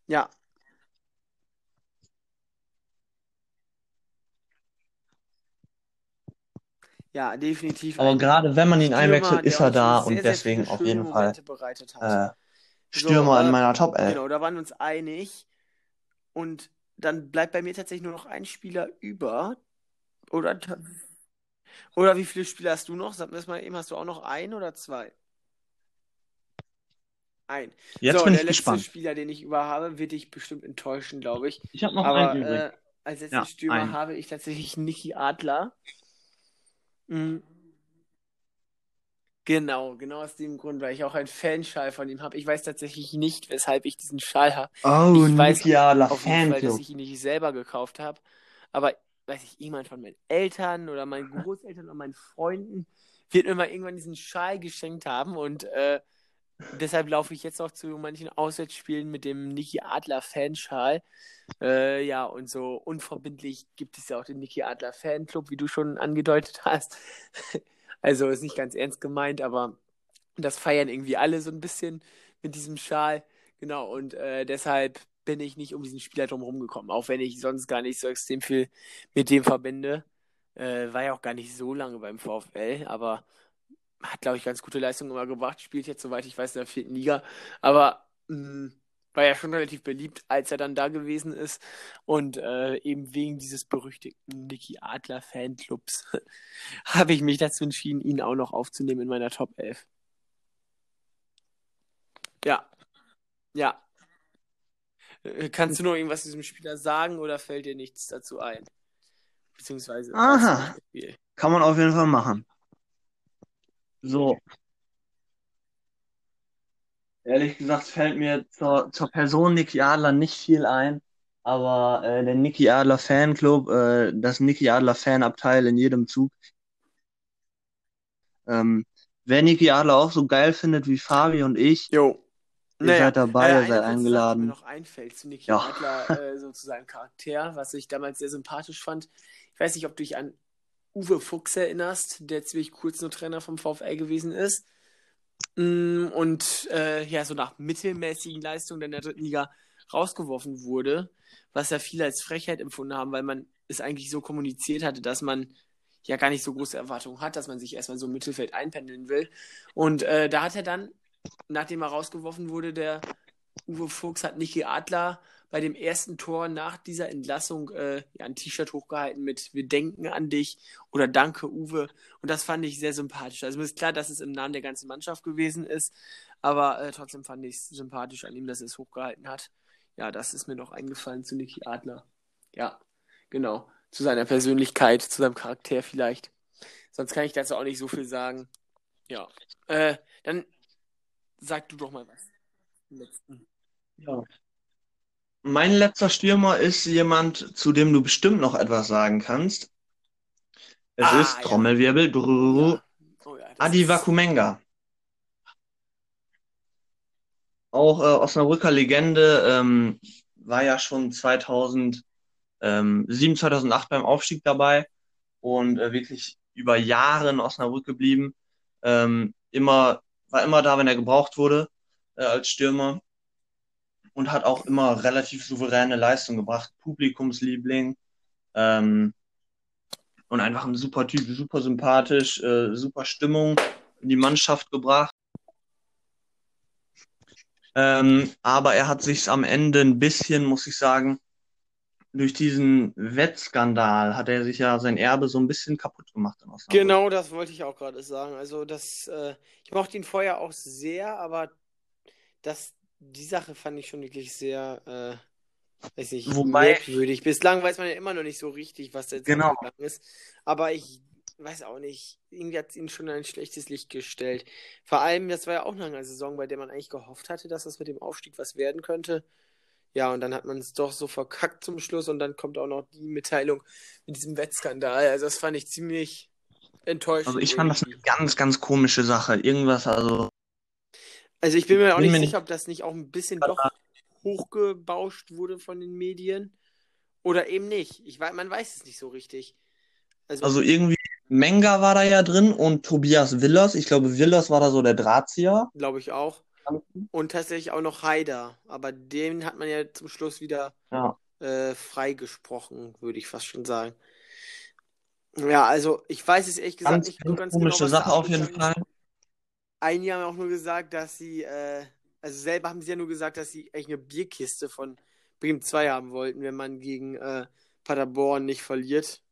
Ja, ja, definitiv Aber gerade wenn man ihn Stürmer, einwechselt, ist er da schon und sehr, sehr deswegen auf jeden Fall Momente bereitet hat. äh, So, Stürmer in äh, meiner Top 11. genau, da waren wir uns einig. Und dann bleibt bei mir tatsächlich nur noch ein Spieler über. Oder, oder wie viele Spieler hast du noch? Sag mir das mal eben, hast du auch noch ein oder zwei? Ein. Jetzt So, bin der ich letzte gespannt. Spieler, den ich über habe, wird dich bestimmt enttäuschen, glaube ich. Ich habe noch Aber einen übrig. äh, als letzten Ja, Stürmer einen. habe ich tatsächlich Niki Adler. Mhm. Genau, genau aus dem Grund, weil ich auch einen Fanschal von ihm habe. Ich weiß tatsächlich nicht, weshalb ich diesen Schal habe. Oh, Ich weiß Niki Adler auf jeden Fall, dass ich ihn nicht selber gekauft habe. Aber weiß ich, jemand von meinen Eltern oder meinen Großeltern oder meinen Freunden wird mir mal irgendwann diesen Schal geschenkt haben und äh, deshalb laufe ich jetzt auch zu manchen Auswärtsspielen mit dem Niki Adler Fanschal. Äh, ja, und so unverbindlich gibt es ja auch den Niki Adler Fanclub, wie du schon angedeutet hast. [laughs] Also ist nicht ganz ernst gemeint, aber das feiern irgendwie alle so ein bisschen mit diesem Schal. Genau, und äh, deshalb bin ich nicht um diesen Spieler drum rumgekommen, auch wenn ich sonst gar nicht so extrem viel mit dem verbinde. Äh, war ja auch gar nicht so lange beim VfL, aber hat, glaube ich, ganz gute Leistungen immer gebracht. Spielt jetzt, soweit ich weiß, in der vierten Liga. Aber mh, war ja schon relativ beliebt, als er dann da gewesen ist. Und äh, eben wegen dieses berüchtigten Niki Adler Fanclubs [laughs] habe ich mich dazu entschieden, ihn auch noch aufzunehmen in meiner Top 11. Ja, ja. Äh, Kannst du noch irgendwas zu diesem Spieler sagen oder fällt dir nichts dazu ein? Beziehungsweise Aha, kann man auf jeden Fall machen. So, ehrlich gesagt fällt mir zur, zur Person Niki Adler nicht viel ein, aber äh, der Niki Adler Fanclub, äh, das Niki Adler Fanabteil in jedem Zug, ähm, wer Niki Adler auch so geil findet wie Fabi und ich, Jo. ihr Naja, seid dabei, äh, ihr seid die mir eingeladen. noch einfällt zu Niki Ja. Adler, äh, so zu seinem Charakter, was ich damals sehr sympathisch fand. Ich weiß nicht, ob du dich an Uwe Fuchs erinnerst, der ziemlich kurz nur Trainer vom VfL gewesen ist. Mm, Und äh, ja, so nach mittelmäßigen Leistungen in der dritten Liga rausgeworfen wurde, was ja viele als Frechheit empfunden haben, weil man es eigentlich so kommuniziert hatte, dass man ja gar nicht so große Erwartungen hat, dass man sich erstmal so im Mittelfeld einpendeln will. Und äh, da hat er dann, nachdem er rausgeworfen wurde, der Uwe Fuchs hat Niki Adler bei dem ersten Tor nach dieser Entlassung äh, ja, ein T-Shirt hochgehalten mit Wir denken an dich oder Danke Uwe. Und das fand ich sehr sympathisch. Also mir ist klar, dass es im Namen der ganzen Mannschaft gewesen ist, aber äh, trotzdem fand ich es sympathisch an ihm, dass er es hochgehalten hat. Ja, das ist mir noch eingefallen zu Niki Adler. Ja, genau. Zu seiner Persönlichkeit, zu seinem Charakter vielleicht. Sonst kann ich dazu auch nicht so viel sagen. Ja. Äh, dann sag du doch mal was. Letzten. Ja. Mein letzter Stürmer ist jemand, zu dem du bestimmt noch etwas sagen kannst. Es Ah, ist ja. Trommelwirbel. Ja. Oh ja, Adi Wakumenga. Auch äh, Osnabrücker Legende, ähm, war ja schon 2007, 2008 beim Aufstieg dabei und äh, wirklich über Jahre in Osnabrück geblieben. Ähm, immer, war immer da, wenn er gebraucht wurde äh, als Stürmer und hat auch immer relativ souveräne Leistung gebracht. Publikumsliebling ähm, und einfach ein super Typ, super sympathisch, äh, super Stimmung in die Mannschaft gebracht. Ähm, aber er hat sich am Ende ein bisschen, muss ich sagen, durch diesen Wettskandal hat er sich ja sein Erbe so ein bisschen kaputt gemacht. Genau, das wollte ich auch gerade sagen. Also das, äh, ich mochte ihn vorher auch sehr, aber das, die Sache fand ich schon wirklich sehr, äh, weiß nicht, Wobei- merkwürdig. Bislang weiß man ja immer noch nicht so richtig, was da jetzt Genau. ist. Aber ich weiß auch nicht, irgendwie hat es ihn schon in ein schlechtes Licht gestellt. Vor allem, das war ja auch noch eine Saison, bei der man eigentlich gehofft hatte, dass das mit dem Aufstieg was werden könnte. Ja, und dann hat man es doch so verkackt zum Schluss und dann kommt auch noch die Mitteilung mit diesem Wettskandal. Also das fand ich ziemlich enttäuschend. Also ich fand das eine irgendwie. ganz, ganz komische Sache. Irgendwas, also Also ich bin mir auch bin nicht mir sicher, ob das nicht auch ein bisschen doch hochgebauscht wurde von den Medien oder eben nicht. Ich weiß, man weiß es nicht so richtig. Also, Also irgendwie, Menga war da ja drin und Tobias Willers. Ich glaube, Willers war da so der Drahtzieher. glaube ich auch. Und tatsächlich auch noch Haider. Aber den hat man ja zum Schluss wieder Ja. äh, freigesprochen, würde ich fast schon sagen. Ja, also ich weiß es ehrlich gesagt Ganz, nicht ganz ganz komische genau, Sache auf jeden Fall. ist. Einige haben auch nur gesagt, dass sie, äh, also selber haben sie ja nur gesagt, dass sie eigentlich eine Bierkiste von Bremen 2 haben wollten, wenn man gegen äh, Paderborn nicht verliert.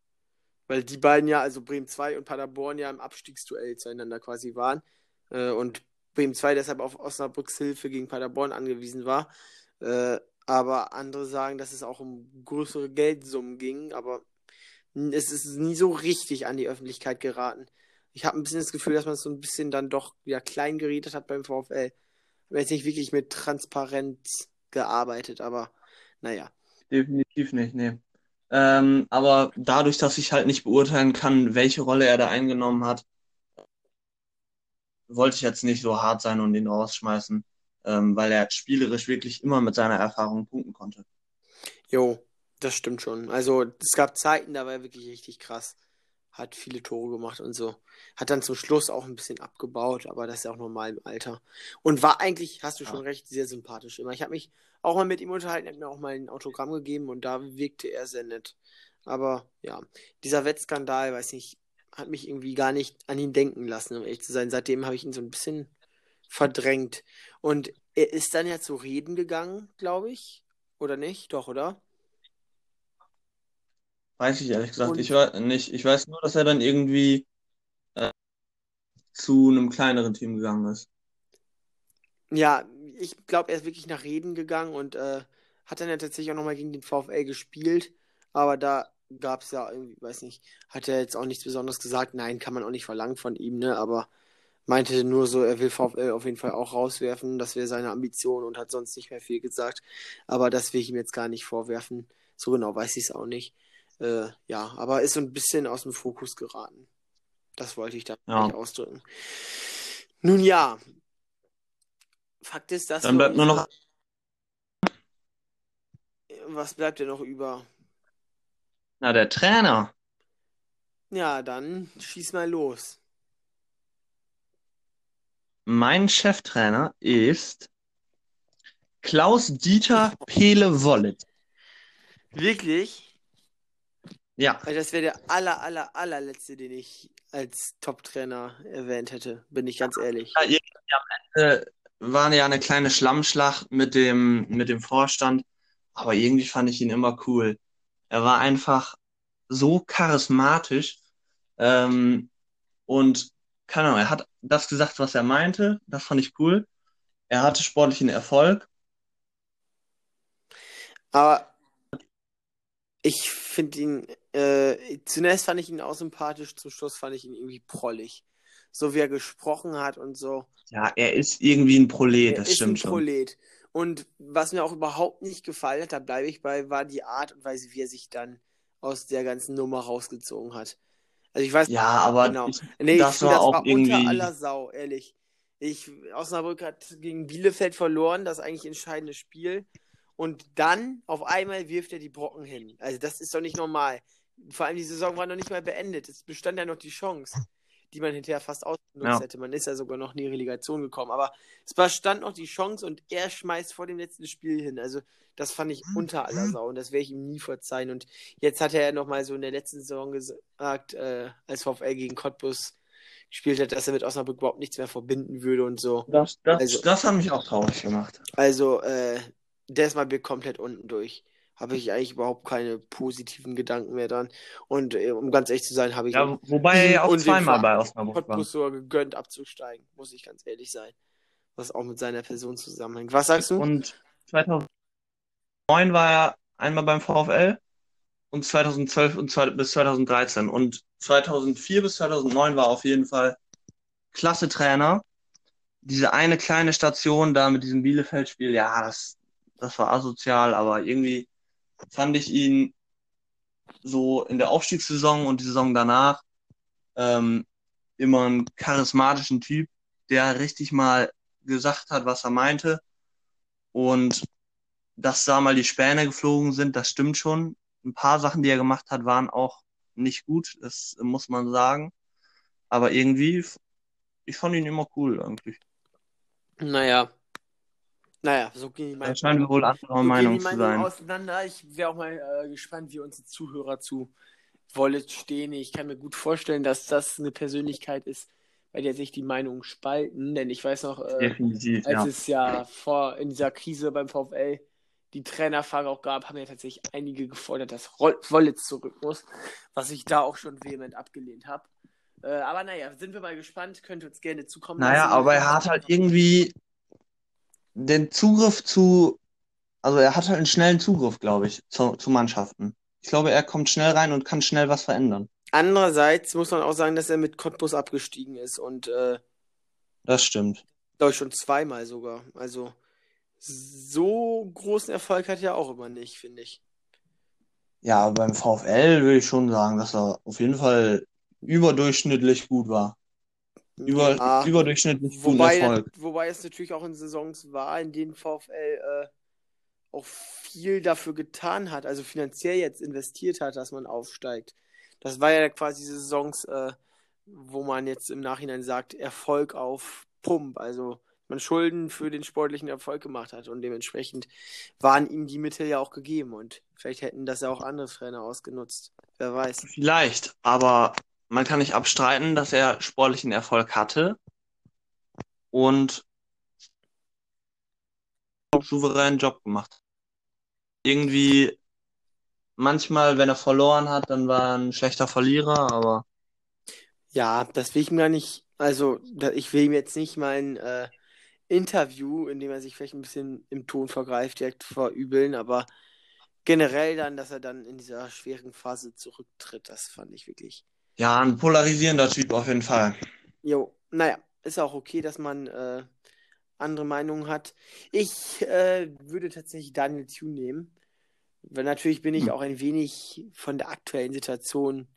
Weil die beiden ja, also Bremen 2 und Paderborn ja im Abstiegsduell zueinander quasi waren. Äh, und Bremen 2 deshalb auf Osnabrücks Hilfe gegen Paderborn angewiesen war. Äh, aber andere sagen, dass es auch um größere Geldsummen ging, aber es ist nie so richtig an die Öffentlichkeit geraten. Ich habe ein bisschen das Gefühl, dass man es so ein bisschen dann doch wieder klein geredet hat beim VfL. Aber jetzt nicht wirklich mit Transparenz gearbeitet, aber naja. Definitiv nicht, nee. Ähm, aber dadurch, dass ich halt nicht beurteilen kann, welche Rolle er da eingenommen hat, wollte ich jetzt nicht so hart sein und ihn rausschmeißen, ähm, weil er spielerisch wirklich immer mit seiner Erfahrung punkten konnte. Jo, das stimmt schon. Also es gab Zeiten, da war er wirklich richtig krass. Hat viele Tore gemacht und so. Hat dann zum Schluss auch ein bisschen abgebaut, aber das ist ja auch normal im Alter. Und war eigentlich, hast du schon recht, sehr sympathisch immer. Ich habe mich auch mal mit ihm unterhalten, hat mir auch mal ein Autogramm gegeben und da wirkte er sehr nett. Aber ja, dieser Wettskandal, weiß nicht, hat mich irgendwie gar nicht an ihn denken lassen, um ehrlich zu sein. Seitdem habe ich ihn so ein bisschen verdrängt. Und er ist dann ja zu Reden gegangen, glaube ich. Oder nicht? Doch, oder? Weiß ich ehrlich gesagt Und- ich weiß nicht. Ich weiß nur, dass er dann irgendwie äh, zu einem kleineren Team gegangen ist. Ja, ich glaube, er ist wirklich nach Reden gegangen und äh, hat dann ja tatsächlich auch nochmal gegen den VfL gespielt. Aber da gab es ja irgendwie, weiß nicht, hat er jetzt auch nichts Besonderes gesagt. Nein, kann man auch nicht verlangen von ihm, ne? Aber meinte nur so, er will VfL auf jeden Fall auch rauswerfen. Das wäre seine Ambition und hat sonst nicht mehr viel gesagt. Aber das will ich ihm jetzt gar nicht vorwerfen. So genau weiß ich es auch nicht. Äh, ja, aber ist so ein bisschen aus dem Fokus geraten. Das wollte ich da Ja. nicht ausdrücken. Nun ja. Fakt ist, dass Dann bleibt nur noch. Was bleibt denn noch über? Na, der Trainer. Ja, dann schieß mal los. Mein Cheftrainer ist Klaus-Dieter Pele-Wollet. Wirklich? Ja. Weil das wäre der aller, aller, allerletzte, den ich als Top-Trainer erwähnt hätte, bin ich ganz ehrlich. Ja, irgendwie am Ende war ja eine kleine Schlammschlacht mit dem, mit dem Vorstand, aber irgendwie fand ich ihn immer cool. Er war einfach so charismatisch ähm, und keine Ahnung, er hat das gesagt, was er meinte, das fand ich cool. Er hatte sportlichen Erfolg. Aber ich finde ihn, äh, zunächst fand ich ihn auch sympathisch, zum Schluss fand ich ihn irgendwie prollig. So wie er gesprochen hat und so. Ja, er ist irgendwie ein Prolet, Er das ist ein stimmt schon. Prolet. Und was mir auch überhaupt nicht gefallen hat, da bleibe ich bei, war die Art und Weise, wie er sich dann aus der ganzen Nummer rausgezogen hat. Also ich weiß Ja, aber genau. ich, Nee, ich das finde, war das auch war unter irgendwie. aller Sau, ehrlich. Ich, Osnabrück hat gegen Bielefeld verloren, das eigentlich entscheidende Spiel. Und dann auf einmal wirft er die Brocken hin. Also das ist doch nicht normal. Vor allem die Saison war noch nicht mal beendet. Es bestand ja noch die Chance, die man hinterher fast ausgenutzt Ja. hätte. Man ist ja sogar noch in die Relegation gekommen. Aber es bestand noch die Chance und er schmeißt vor dem letzten Spiel hin. Also das fand ich unter aller Sau und das werde ich ihm nie verzeihen. Und jetzt hat er ja nochmal so in der letzten Saison gesagt, äh, als VfL gegen Cottbus gespielt hat, dass er mit Osnabrück überhaupt nichts mehr verbinden würde und so. Das, das, Also- das hat mich auch traurig gemacht. Also, äh, der ist mal komplett unten durch. Habe ich eigentlich überhaupt keine positiven Gedanken mehr dran. Und äh, um ganz ehrlich zu sein, habe ich Ja, wobei er ja auch zweimal bei Osnabrück war. Sogar gegönnt abzusteigen, muss ich ganz ehrlich sein. Was auch mit seiner Person zusammenhängt. Was sagst du? Und 2009 war er einmal beim VfL und 2012 und zwei, bis 2013. Und 2004 bis 2009 war er auf jeden Fall klasse Trainer. Diese eine kleine Station da mit diesem Bielefeld-Spiel, ja, das, das war asozial, aber irgendwie fand ich ihn so in der Aufstiegssaison und die Saison danach ähm, immer einen charismatischen Typ, der richtig mal gesagt hat, was er meinte. Und dass da mal die Späne geflogen sind, das stimmt schon. Ein paar Sachen, die er gemacht hat, waren auch nicht gut, das muss man sagen. Aber irgendwie, ich fand ihn immer cool eigentlich. Naja. Naja, so gehen die Meinungen, scheinen wir wohl anderer so gehen Meinung die zu Meinungen sein. auseinander. Ich wäre auch mal äh, gespannt, wie unsere Zuhörer zu Wallet stehen. Ich kann mir gut vorstellen, dass das eine Persönlichkeit ist, bei der sich die Meinungen spalten. Denn ich weiß noch, äh, als ja. es ja vor in dieser Krise beim VfL die Trainerfrage auch gab, haben ja tatsächlich einige gefordert, dass Wollitz zurück muss, was ich da auch schon vehement abgelehnt habe. Äh, aber naja, sind wir mal gespannt, könnt ihr uns gerne zukommen Naja, lassen. aber er hat halt irgendwie den Zugriff zu, also er hat halt einen schnellen Zugriff, glaube ich, zu, zu Mannschaften. Ich glaube, er kommt schnell rein und kann schnell was verändern. Andererseits muss man auch sagen, dass er mit Cottbus abgestiegen ist und äh, Das stimmt. glaube ich schon zweimal sogar. Also so großen Erfolg hat er auch immer nicht, finde ich. Ja, beim VfL würde ich schon sagen, dass er auf jeden Fall überdurchschnittlich gut war. Über, Ja, überdurchschnittlich wobei, Erfolg. wobei es natürlich auch in Saisons war, in denen VfL äh, auch viel dafür getan hat, also finanziell jetzt investiert hat, dass man aufsteigt. Das war ja quasi Saisons, äh, wo man jetzt im Nachhinein sagt, Erfolg auf Pump, also man Schulden für den sportlichen Erfolg gemacht hat und dementsprechend waren ihm die Mittel ja auch gegeben und vielleicht hätten das ja auch andere Trainer ausgenutzt. Wer weiß. Vielleicht, aber man kann nicht abstreiten, dass er sportlichen Erfolg hatte und einen souveränen Job gemacht. Irgendwie, manchmal, wenn er verloren hat, dann war er ein schlechter Verlierer, aber Ja, das will ich mir gar nicht, also ich will ihm jetzt nicht mein äh, Interview, in dem er sich vielleicht ein bisschen im Ton vergreift, direkt verübeln, aber generell dann, dass er dann in dieser schweren Phase zurücktritt, das fand ich wirklich. Ja, ein polarisierender Typ auf jeden Fall. Jo, naja, ist auch okay, dass man äh, andere Meinungen hat. Ich äh, würde tatsächlich Daniel Thune nehmen, weil natürlich bin ich Hm. auch ein wenig von der aktuellen Situation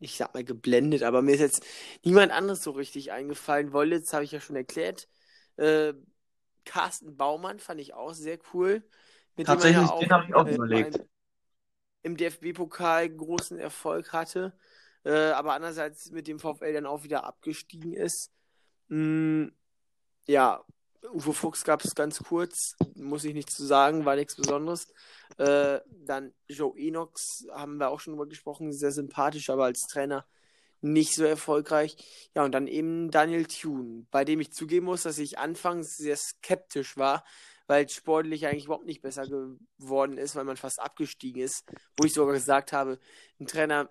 ich sag mal, geblendet, aber mir ist jetzt niemand anderes so richtig eingefallen. Wollitz habe ich ja schon erklärt. Äh, Carsten Baumann fand ich auch sehr cool. Tatsächlich, ja den habe ich auch äh, überlegt. Im DFB-Pokal großen Erfolg hatte, äh, aber andererseits mit dem VfL dann auch wieder abgestiegen ist. Mm, ja, Uwe Fuchs gab es ganz kurz, muss ich nichts zu sagen, war nichts Besonderes. Äh, dann Joe Enox, haben wir auch schon drüber gesprochen, sehr sympathisch, aber als Trainer nicht so erfolgreich. Ja, und dann eben Daniel Thune, bei dem ich zugeben muss, dass ich anfangs sehr skeptisch war, weil sportlich eigentlich überhaupt nicht besser geworden ist, weil man fast abgestiegen ist. Wo ich sogar gesagt habe, ein Trainer,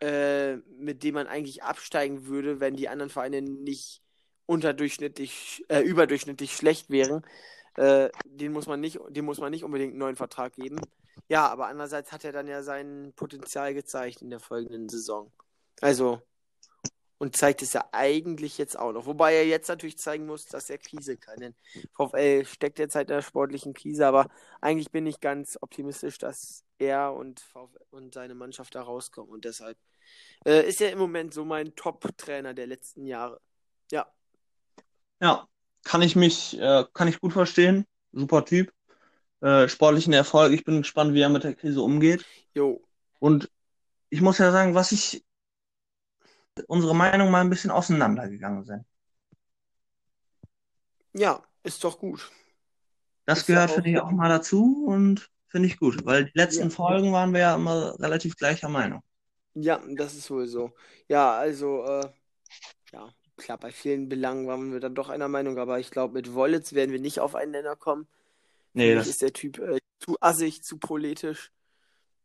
äh, mit dem man eigentlich absteigen würde, wenn die anderen Vereine nicht unterdurchschnittlich, äh, überdurchschnittlich schlecht wären, äh, den muss man nicht, dem muss man nicht unbedingt einen neuen Vertrag geben. Ja, aber andererseits hat er dann ja sein Potenzial gezeigt in der folgenden Saison. Also, und zeigt es ja eigentlich jetzt auch noch. Wobei er jetzt natürlich zeigen muss, dass er Krise kann. Denn VfL steckt jetzt halt in der sportlichen Krise, aber eigentlich bin ich ganz optimistisch, dass er und, VfL und seine Mannschaft da rauskommen. Und deshalb äh, ist er im Moment so mein Top-Trainer der letzten Jahre. Ja. Ja, kann ich mich, äh, kann ich gut verstehen. Super Typ. Äh, sportlichen Erfolg. Ich bin gespannt, wie er mit der Krise umgeht. Jo. Und ich muss ja sagen, was ich unsere Meinung mal ein bisschen auseinandergegangen sind. Ja, ist doch gut. Das ist gehört, finde ich, auch mal dazu und finde ich gut, weil die letzten ja. Folgen waren wir ja immer relativ gleicher Meinung. Ja, das ist wohl so. Ja, also, äh, ja, klar, bei vielen Belangen waren wir dann doch einer Meinung, aber ich glaube, mit Wollitz werden wir nicht auf einen Nenner kommen. Nee, das ist der Typ äh, zu assig, zu politisch.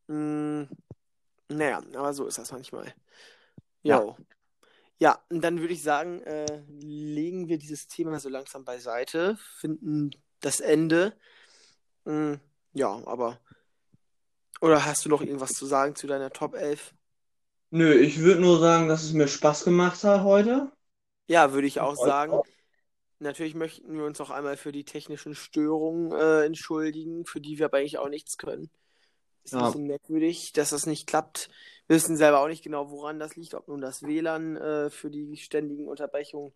Hm, naja, aber so ist das manchmal. Jo. Ja. Ja, und dann würde ich sagen, äh, legen wir dieses Thema so langsam beiseite, finden das Ende. Hm, ja, aber. Oder hast du noch irgendwas zu sagen zu deiner Top 11? Nö, ich würde nur sagen, dass es mir Spaß gemacht hat heute. Ja, würde ich auch sagen. Natürlich möchten wir uns auch einmal für die technischen Störungen äh, entschuldigen, für die wir aber eigentlich auch nichts können. Ist ja. ein bisschen merkwürdig, dass das nicht klappt. Wissen selber auch nicht genau, woran das liegt, ob nun das WLAN äh, für die ständigen Unterbrechungen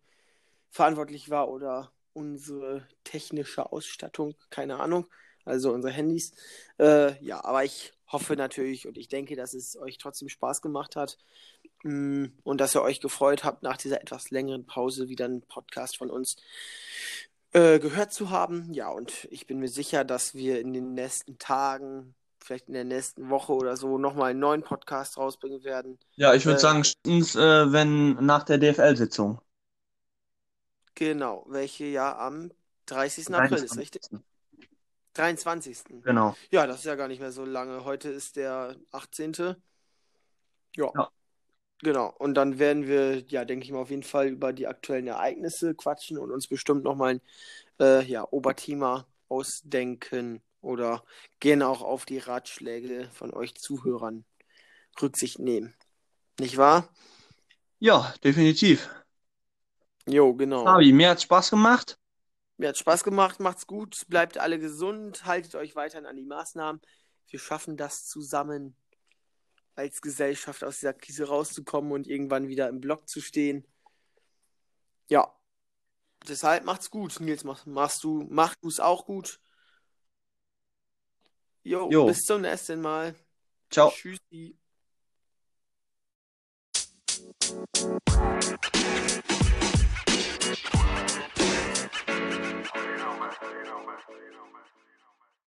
verantwortlich war oder unsere technische Ausstattung, keine Ahnung, also unsere Handys. Äh, ja, aber ich hoffe natürlich und ich denke, dass es euch trotzdem Spaß gemacht hat mh, mm, und dass ihr euch gefreut habt, nach dieser etwas längeren Pause wieder einen Podcast von uns äh, gehört zu haben. Ja, und ich bin mir sicher, dass wir in den nächsten Tagen vielleicht in der nächsten Woche oder so nochmal einen neuen Podcast rausbringen werden. Ja, ich würde äh, sagen, spätestens, äh, wenn nach der DFL-Sitzung. Genau, welche ja am 30. 23. April ist, richtig? 23. Genau. Ja, das ist ja gar nicht mehr so lange. Heute ist der 18. Ja. ja. Genau. Und dann werden wir, ja, denke ich mal, auf jeden Fall über die aktuellen Ereignisse quatschen und uns bestimmt nochmal ein äh, ja, Oberthema ausdenken oder gerne auch auf die Ratschläge von euch Zuhörern Rücksicht nehmen. Nicht wahr? Ja, definitiv. Jo, genau. Fabi, mir hat Spaß gemacht. Mir hat Spaß gemacht, macht's gut, bleibt alle gesund, haltet euch weiterhin an die Maßnahmen. Wir schaffen das zusammen als Gesellschaft aus dieser Krise rauszukommen und irgendwann wieder im Block zu stehen. Ja. Deshalb macht's gut, Nils. Mach, machst du, mach du's auch gut. Jo, jo, bis zum nächsten Mal. Ciao. Tschüssi.